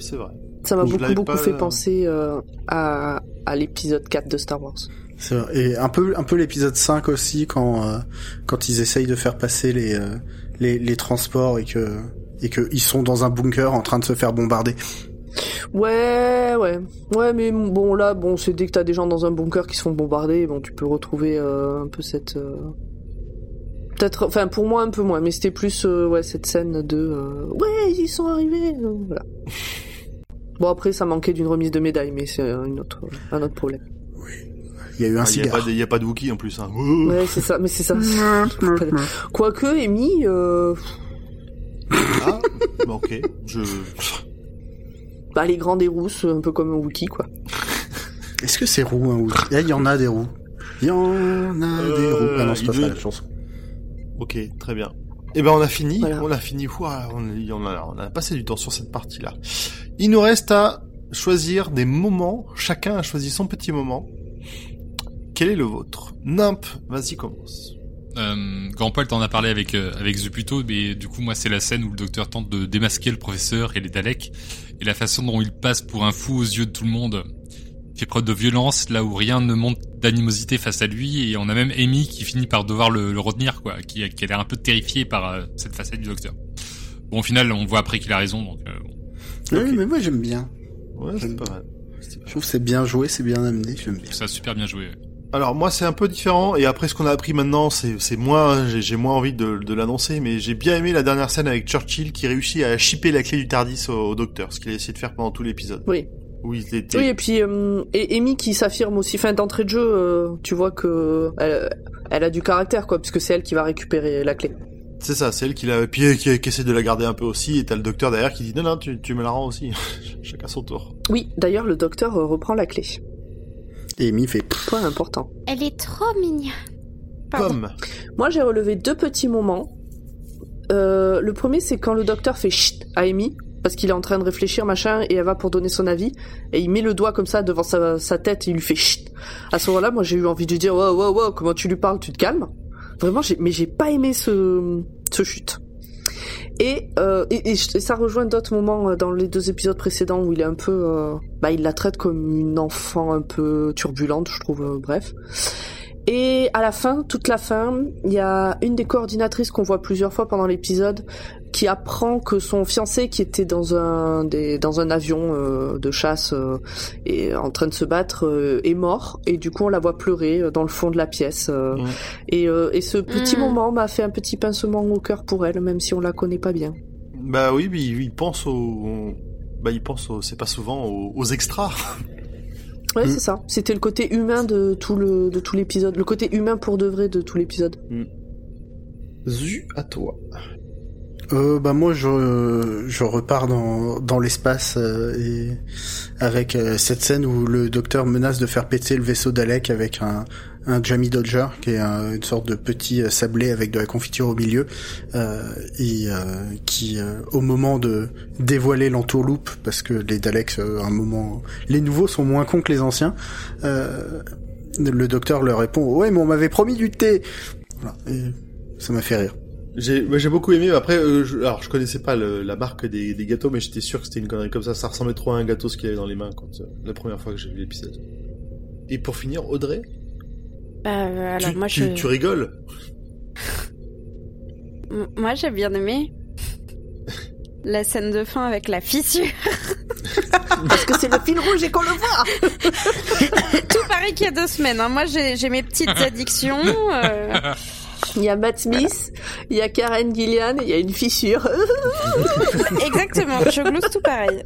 c'est vrai. Ça m'a beaucoup beaucoup pas- fait penser euh, à, à l'épisode 4 de Star Wars. C'est vrai. Et un peu, un peu l'épisode 5 aussi quand, euh, quand ils essayent de faire passer les, euh, les, les transports et que, et que ils sont dans un bunker en train de se faire bombarder. Ouais, ouais, ouais, mais bon là, bon, c'est dès que t'as des gens dans un bunker qui se font bombarder, bon, tu peux retrouver euh, un peu cette, peut-être, enfin pour moi un peu moins, mais c'était plus ouais cette scène de, ouais, ils sont arrivés, voilà. Bon après, ça manquait d'une remise de médaille, mais c'est une autre, un autre problème. Il y a eu un Ah, Il y a cigare. pas de, il y a pas de Wookie en plus. Hein. Ouais, c'est ça, mais c'est ça. Quoique, Amy, euh, Ah, bah, ok. Je. bah, elle est grande et rousse, un peu comme un Wookie, quoi. Est-ce que c'est roux un Wookie Ah, Il y en a des roues. Il y en a des Euh, roues. Ah non, c'est pas il ça la chanson. Ok, très bien. Eh ben on a fini, Voilà. on a fini. Ouah, on, on a, on a passé du temps sur cette partie-là. Il nous reste à choisir des moments. Chacun a choisi son petit moment. Quel est le vôtre? Nimp, vas-y commence. Euh, Grand Paul t'en a parlé avec euh, avec Zuputo, mais du coup moi c'est la scène où le docteur tente de démasquer le professeur et les Daleks et la façon dont il passe pour un fou aux yeux de tout le monde. Il fait preuve de violence là où rien ne montre d'animosité face à lui et on a même Amy qui finit par devoir le, le retenir quoi, qui, qui a l'air un peu terrifiée par euh, cette facette du docteur. Bon au final on voit après qu'il a raison donc euh, bon, Oui, mais moi j'aime bien. Ouais, c'est pas mal. Je trouve que c'est bien joué, c'est bien amené, j'aime bien. ça super bien joué. Alors moi c'est un peu différent et après ce qu'on a appris maintenant c'est moins j'ai j'ai moins envie de, de l'annoncer mais j'ai bien aimé la dernière scène avec Churchill qui réussit à chipper la clé du Tardis au, au docteur ce qu'il a essayé de faire pendant tout l'épisode. Oui. Où il était. Oui, et puis euh, et Amy qui s'affirme aussi, enfin d'entrée de jeu, euh, tu vois que elle, elle a du caractère quoi, puisque c'est elle qui va récupérer la clé. C'est ça, c'est elle qui l'a puis qui, qui essaie de la garder un peu aussi et t'as le docteur derrière qui dit non non tu, tu me la rends aussi chacun son tour. Oui, d'ailleurs le docteur euh, reprend la clé. Et Amy fait Point important. Elle est trop mignonne. Pardon. Comme Moi j'ai relevé deux petits moments. Euh, le premier, c'est quand le docteur fait chut à Amy parce qu'il est en train de réfléchir machin et elle va pour donner son avis et il met le doigt comme ça devant sa, sa tête et il lui fait chut. À ce moment-là, moi j'ai eu envie de lui dire wow wow wow comment tu lui parles, tu te calmes. Vraiment, j'ai, mais j'ai pas aimé ce ce chute. Et, euh, et, ça rejoint d'autres moments euh, dans les deux épisodes précédents où il est un peu, euh, bah, il la traite comme une enfant un peu turbulente, je trouve. euh, bref. Et à la fin, toute la fin, il y a une des coordinatrices qu'on voit plusieurs fois pendant l'épisode qui apprend que son fiancé, qui était dans un des, dans un avion euh, de chasse euh, et en train de se battre, euh, est mort. Et du coup, on la voit pleurer euh, dans le fond de la pièce. euh, Mm. et, euh, et ce petit Mm. moment m'a fait un petit pincement au cœur pour elle, même si on la connaît pas bien. Bah oui, mais il il pense au, bah il pense au, c'est pas souvent aux, aux extras. Ouais, Mm. c'est ça. C'était le côté humain de tout le de tout l'épisode, le côté humain pour de vrai de tout l'épisode. Zu à toi. Euh, bah moi je je repars dans dans l'espace euh, et avec euh, cette scène où le docteur menace de faire péter le vaisseau d'Alec avec un un Jamie Dodger qui est un- une sorte de petit euh, sablé avec de la confiture au milieu et qui au moment de dévoiler l'entourloupe parce que les Daleks un moment les nouveaux sont moins cons que les anciens le docteur leur répond ouais mais on m'avait promis du thé! Voilà, ça m'a fait rire J'ai, j'ai beaucoup aimé. Après, euh, je, alors je connaissais pas le- la marque des, des gâteaux, mais j'étais sûr que c'était une connerie comme ça. Ça ressemblait trop à un gâteau ce qu'il avait dans les mains quand euh, la première fois que j'ai vu l'épisode. Et pour finir, Audrey, Bah, euh, alors tu, moi, tu, je... tu rigoles? Moi, j'ai bien aimé la scène de fin avec la fissure. Parce que c'est le fil rouge et qu'on le voit. Tout pareil qu'il y a deux semaines. hein. Moi, j'ai j'ai mes petites addictions. Il y a Matt Smith, il y a Karen Gillian, il y a une fissure. Exactement, je glousse tout pareil.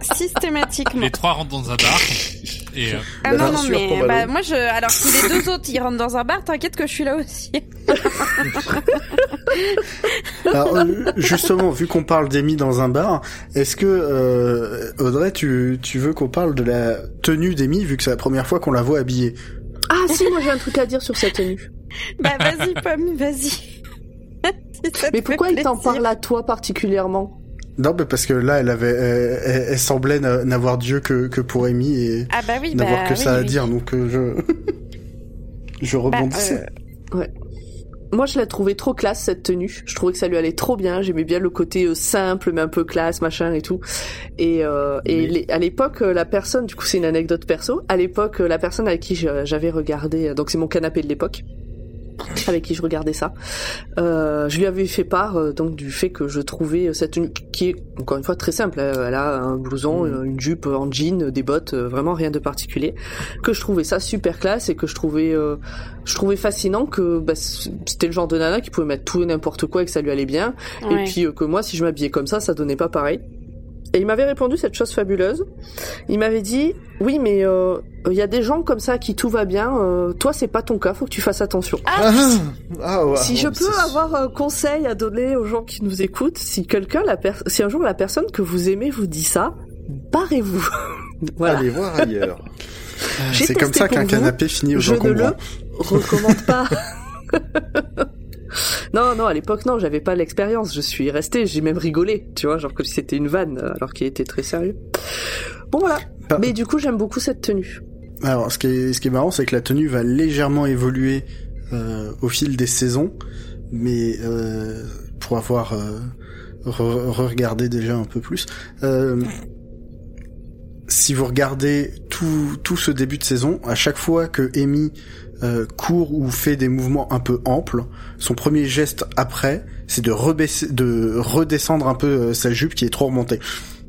Systématiquement. Les trois rentrent dans un bar. Et euh, Ah non, non, mais bah, moi, je, alors si les deux autres ils rentrent dans un bar, t'inquiète que je suis là aussi. Alors justement, vu qu'on parle d'Amy dans un bar, est-ce que euh, Audrey, tu, tu veux qu'on parle de la tenue d'Amy vu que c'est la première fois qu'on la voit habillée? Ah si, moi j'ai un truc à dire sur cette tenue. Bah, vas-y, Pomme, vas-y. Si Mais pourquoi il t'en parle à toi particulièrement? Non, mais parce que là, elle avait, elle, elle- elle semblait n'a- n'avoir Dieu que, que pour Amy et Ah bah oui, n'avoir bah, que oui, ça à dire, donc euh, je je Bah, rebondissais. euh, Moi je l'ai trouvé trop classe cette tenue. Je trouvais que ça lui allait trop bien. J'aimais bien le côté euh, simple mais un peu classe, machin et tout. Et, euh, et Mais- les- à l'époque, la personne, du coup c'est une anecdote perso, à l'époque, la personne avec qui j'avais regardé, donc c'est mon canapé de l'époque, avec qui je regardais ça, euh, je lui avais fait part euh, donc du fait que je trouvais euh, cette tenue qui est encore une fois très simple. euh, Elle a un blouson, euh, une jupe en jean, des bottes, euh, vraiment rien de particulier. Que je trouvais ça super classe et que je trouvais, euh, je trouvais fascinant que bah, c'était le genre de nana qui pouvait mettre tout et n'importe quoi et que ça lui allait bien. ouais. Et puis euh, que moi, si je m'habillais comme ça, ça donnait pas pareil. Et il m'avait répondu cette chose fabuleuse. Il m'avait dit, oui, mais euh, il y a des gens comme ça qui tout va bien. euh, toi, c'est pas ton cas. Faut que tu fasses attention. Ah, ah ouais. si je peux avoir un conseil à donner aux gens qui nous écoutent, si quelqu'un, la si un jour la personne que vous aimez vous dit ça, barrez-vous. voilà. Allez voir ailleurs. C'est comme ça qu'un canapé finit aux je ne le recommande pas. non, non, à l'époque, non, j'avais pas l'expérience. Je suis resté, j'ai même rigolé, tu vois, genre comme si c'était une vanne, euh, alors qu'il était très sérieux. Bon, voilà. Ah. Mais du coup, j'aime beaucoup cette tenue. Alors, ce qui est, ce qui est marrant, c'est que la tenue va légèrement évoluer euh, au fil des saisons, mais euh, pour avoir euh, re- regardé déjà un peu plus, si vous regardez tout, tout ce début de saison, à chaque fois que Amy euh, court ou fait des mouvements un peu amples, son premier geste après, c'est de, rebaisser, de redescendre un peu euh, sa jupe qui est trop remontée.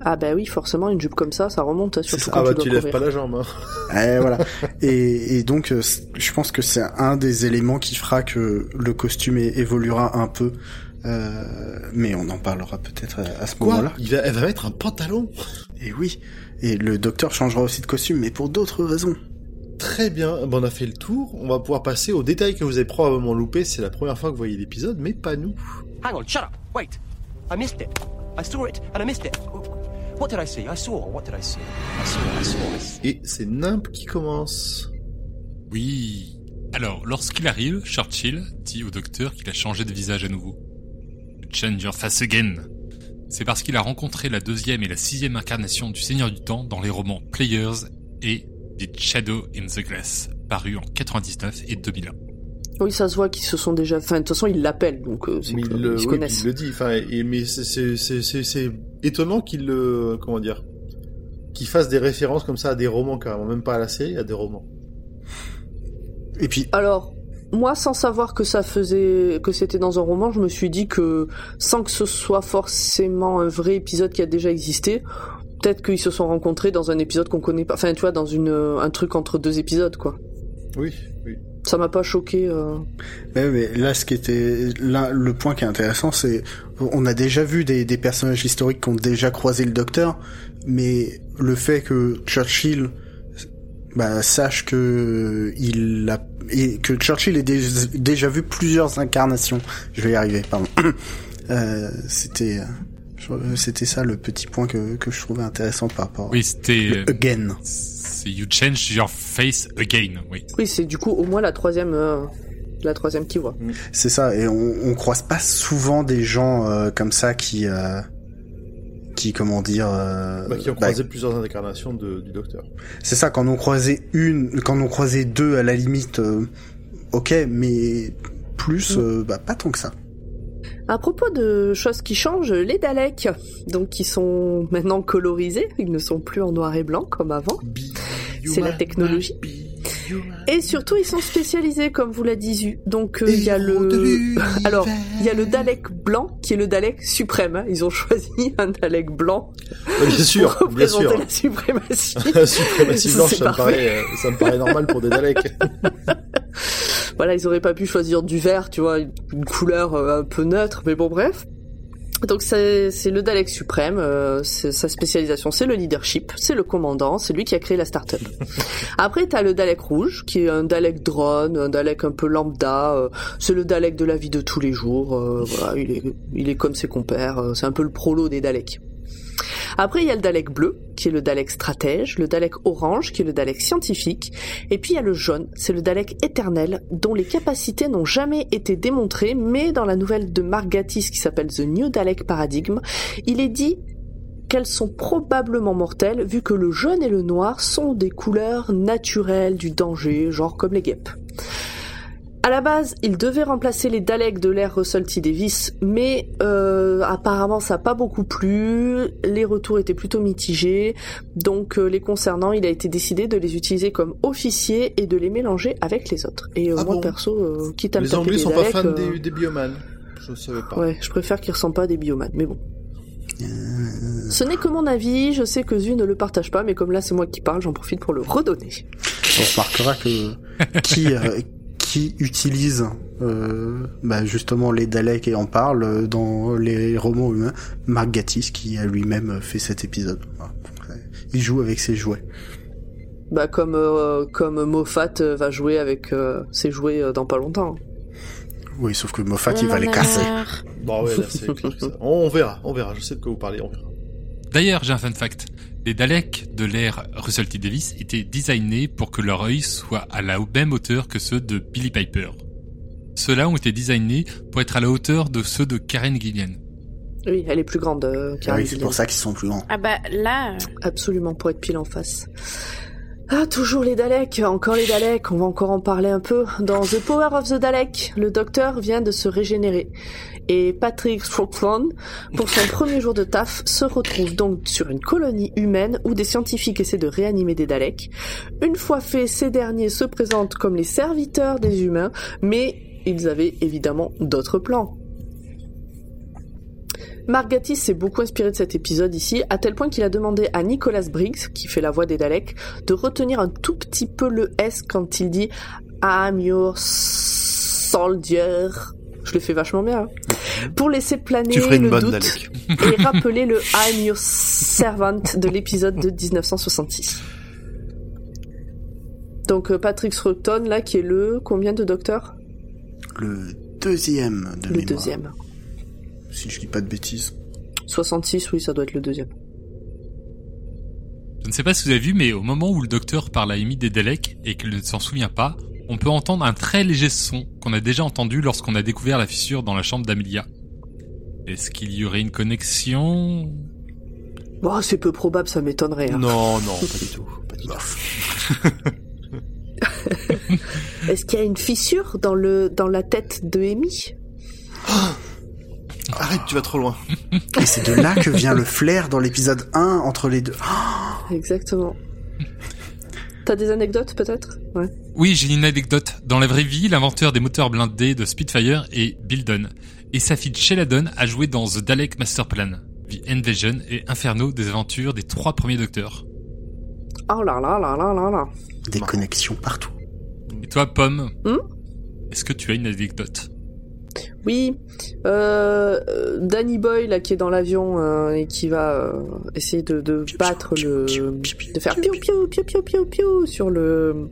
Ah bah oui, forcément, une jupe comme ça, ça remonte, surtout ça. quand Ah bah tu tu dois lèves courir. pas la jambe. Hein. Et voilà. Et, et donc, euh, je pense que c'est un des éléments qui fera que le costume évoluera un peu. Euh, mais on en parlera peut-être à, ce Quoi moment-là. Il va, Elle va mettre un pantalon Et oui. Et le docteur changera aussi de costume, mais pour d'autres raisons. Très bien, bon, on a fait le tour. On va pouvoir passer aux détails que vous avez probablement loupés. C'est la première fois que vous voyez l'épisode, mais pas nous. Hang on, shut up. Wait. I missed it. I saw it and I missed it. What did I see? I saw. What did I see? I saw. I saw. I saw. Et c'est Nimp qui commence. oui. Alors, lorsqu'il arrive, Churchill dit au docteur qu'il a changé de visage à nouveau. change your face again. C'est parce qu'il a rencontré la deuxième et la sixième incarnation du Seigneur du Temps dans les romans Players et The Shadow in the Glass, parus en 99 et 2001. Oui, ça se voit qu'ils se sont déjà. Enfin, de toute façon, ils l'appellent, donc euh, c'est Mais que- il, le- ils se oui, connaissent. il le dit. Enfin, et- mais c'est- c'est c'est- c'est- c'est étonnant qu'il le comment dire qu'il fasse des références comme ça à des romans carrément, même pas à la série, à des romans. Et puis, Alors, moi, sans savoir que ça faisait, que c'était dans un roman, je me suis dit que, sans que ce soit forcément un vrai épisode qui a déjà existé, peut-être qu'ils se sont rencontrés dans un épisode qu'on connaît pas. Enfin, tu vois, dans une, un truc entre deux épisodes, quoi. Oui, oui. Ça m'a pas choqué. euh. Ouais, mais là, ce qui était, là, le point qui est intéressant, c'est, on a déjà vu des, des personnages historiques qui ont déjà croisé le Docteur, mais le fait que Churchill, bah, sache que il a, et que Churchill ait dé- déjà vu plusieurs incarnations. Je vais y arriver, pardon. Euh, c'était, euh, c'était ça le petit point que, que je trouvais intéressant par rapport. Oui, c'était... Le again. C'est You change your face again, oui. Oui, c'est du coup au moins la troisième, euh, la troisième qui voit. C'est ça, et on, on croise pas souvent des gens euh, comme ça qui, euh, qui comment dire, euh, Bah, qui ont bah, croisé plusieurs incarnations de- du Docteur. c'est ça, quand on croisait une, quand on croisait deux à la limite, euh, ok, mais plus, euh, bah pas tant que ça. À propos de choses qui changent, les Daleks, donc qui sont maintenant colorisés, ils ne sont plus en noir et blanc comme avant. C'est la technologie. Et surtout, ils sont spécialisés, comme vous l'a dit Zu. Donc, euh, il y a le... Alors, il y a le Dalek blanc, qui est le Dalek suprême. hein. Ils ont choisi un Dalek blanc bien sûr, pour bien représenter sûr. la suprématie. La suprématie Ça, blanche, c'est ça me, paraît, euh, ça me paraît normal pour des Daleks. voilà, ils auraient pas pu choisir du vert, tu vois, une couleur euh, un peu neutre, mais bon, bref. Donc c'est le Dalek suprême, euh, sa spécialisation c'est le leadership, c'est le commandant, c'est lui qui a créé la start-up. Après t'as le Dalek rouge, qui est un Dalek drone, un Dalek un peu lambda, euh, c'est le Dalek de la vie de tous les jours, euh, voilà, il est, il est comme ses compères, euh, c'est un peu le prolo des Daleks. Après, il y a le Dalek bleu, qui est le Dalek stratège, le Dalek orange, qui est le Dalek scientifique, et puis il y a le jaune, c'est le Dalek éternel, dont les capacités n'ont jamais été démontrées, mais dans la nouvelle de Mark Gatiss qui s'appelle The New Dalek Paradigm, il est dit qu'elles sont probablement mortelles, vu que le jaune et le noir sont des couleurs naturelles du danger, genre comme les guêpes. À la base, il devait remplacer les Daleks de l'ère Russell T Davis, mais euh, apparemment ça n'a pas beaucoup plu. Les retours étaient plutôt mitigés, donc euh, les concernant, il a été décidé de les utiliser comme officiers et de les mélanger avec les autres. Et euh, Ah moi bon perso, euh, quitte à me Les taper Anglais sont pas Daleks, fans euh, des, des biomanes. Je savais pas. Ouais, je préfère qu'ils ressemblent pas à des biomanes, mais bon. Ce n'est que mon avis, je sais que Zu ne le partage pas, mais comme là c'est moi qui parle, j'en profite pour le redonner. On remarquera que qui euh, qui utilise euh, bah, justement les Daleks et en parle dans les romans humains, Mark Gatiss qui a lui-même fait cet épisode. Il joue avec ses jouets. Bah comme euh, comme Moffat euh, va jouer avec euh, ses jouets dans pas longtemps. Oui, sauf que Moffat il va en les a casser. Bon, ouais, là, c'est clair que ça- On, on verra, on verra. Je sais de quoi vous parlez, on verra. D'ailleurs, j'ai un fun fact. Les Daleks de l'ère Russell T Davis étaient designés pour que leur œil soit à la même hauteur que ceux de Billy Piper. Ceux-là ont été designés pour être à la hauteur de ceux de Karen Gillian. Oui, elle est plus grande. Euh, Ah Karen oui, c'est pour ça qu'ils sont plus grands. Ah bah là, euh, Absolument, pour être pile en face. Ah, toujours les Daleks, encore les Daleks, on va encore en parler un peu. Dans The Power of the Dalek, le docteur vient de se régénérer. Et Patrick Strickland, pour son premier jour de taf, se retrouve donc sur une colonie humaine où des scientifiques essaient de réanimer des Daleks. Une fois fait, ces derniers se présentent comme les serviteurs des humains, mais ils avaient évidemment d'autres plans. Mark Gatiss s'est beaucoup inspiré de cet épisode ici, à tel point qu'il a demandé à Nicholas Briggs, qui fait la voix des Daleks, de retenir un tout petit peu le S quand il dit I'm your soldier. Je le fais vachement bien. hein. Pour laisser planer le bonne doute Dalek. et rappeler le I'm your servant de l'épisode de 1966. Donc euh, Patrick Stroughton, là, qui est le combien de docteur Le deuxième de Le mémoire. deuxième. Si je dis pas de bêtises. 66, oui, ça doit être le deuxième. Je ne sais pas si vous avez vu, mais au moment où le docteur parle à Amy des Daleks et qu'il ne s'en souvient pas, on peut entendre un très léger son qu'on a déjà entendu lorsqu'on a découvert la fissure dans la chambre d'Amelia. Est-ce qu'il y aurait une connexion? Bon, c'est peu probable, ça m'étonnerait. hein. Non, non, pas du tout. Pas du tout. Est-ce qu'il y a une fissure dans le dans la tête de Amy? Arrête, tu vas trop loin. Et c'est de là que vient le flair dans l'épisode 1 entre les deux. Exactement. T'as des anecdotes peut-être Ouais. Oui, j'ai une anecdote. Dans la vraie vie, l'inventeur des moteurs blindés de Spitfire est Bill Dunn. Et sa fille Sheila Dunn a joué dans The Dalek Master Plan, The Invasion et Inferno des aventures des trois premiers docteurs. Oh là là là là là là. Des connexions partout. Et toi, Pomme Hmm? Est-ce que tu as une anecdote? Oui, euh, Danny Boy là qui est dans l'avion euh, et qui va euh, essayer de, de battre le, de faire piou piou piou piou piou piou sur le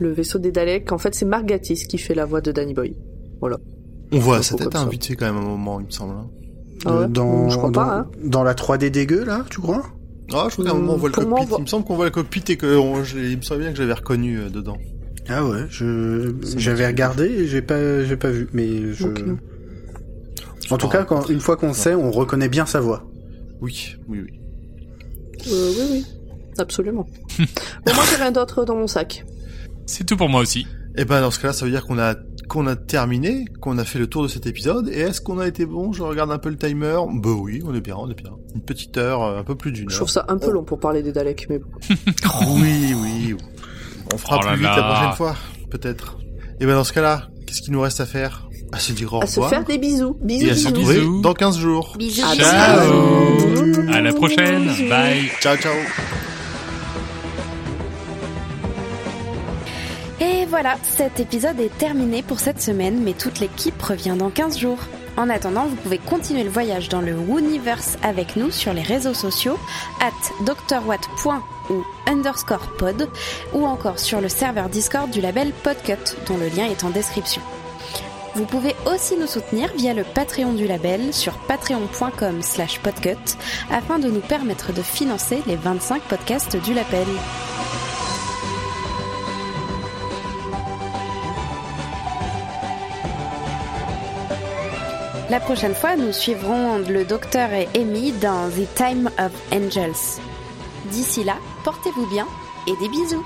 le vaisseau des Daleks. En fait, c'est Mark Gatiss qui fait la voix de Danny Boy. Voilà. On voit sa tête fait quand même à un moment, il me semble. hein. Ah ouais dans, Je crois dans, pas, hein. dans la 3D dégueu, là, tu crois? Ah, je crois qu'à un moment on voit le Pour moi, on cockpit. voit- Il me semble qu'on voit le cockpit et que on- je l'ai- il me semble bien que j'avais reconnu euh, dedans. Ah ouais, je j'avais regardé et j'ai pas j'ai pas vu, mais je. En tout cas, quand, une fois qu'on sait, on reconnaît bien sa voix. Oui, oui, oui. Euh, oui oui, absolument. bon, moi j'ai rien d'autre dans mon sac. C'est tout pour moi aussi. Et ben dans ce cas-là, ça veut dire qu'on a qu'on a terminé, qu'on a fait le tour de cet épisode. Et est-ce qu'on a été bon? Je regarde un peu le timer. Bah oui, on est bien, on est bien. Une petite heure, euh, un peu plus d'une Je heure. trouve ça un peu long pour parler des Daleks, mais bon. Oui, oui. On fera Oh là plus vite là. la prochaine fois, peut-être. Et ben dans ce cas-là, qu'est-ce qu'il nous reste à faire? À se dire au à se revoir. faire des bisous, bisous, et à se bisous. retrouver Bisous. dans 15 jours. Bisous. À Ciao bientôt. À la prochaine Bye Ciao, ciao. Et voilà, cet épisode est terminé pour cette semaine, mais toute l'équipe revient dans 15 jours. En attendant, vous pouvez continuer le voyage dans le Wooniverse avec nous sur les réseaux sociaux, at drwatt. ou underscore pod, ou encore sur le serveur Discord du label Podcut, dont le lien est en description. Vous pouvez aussi nous soutenir via le Patreon du label sur patreon.com slash podcut afin de nous permettre de financer les 25 podcasts du label. La prochaine fois, nous suivrons le docteur et Amy dans The Time of Angels. D'ici là, portez-vous bien et des bisous.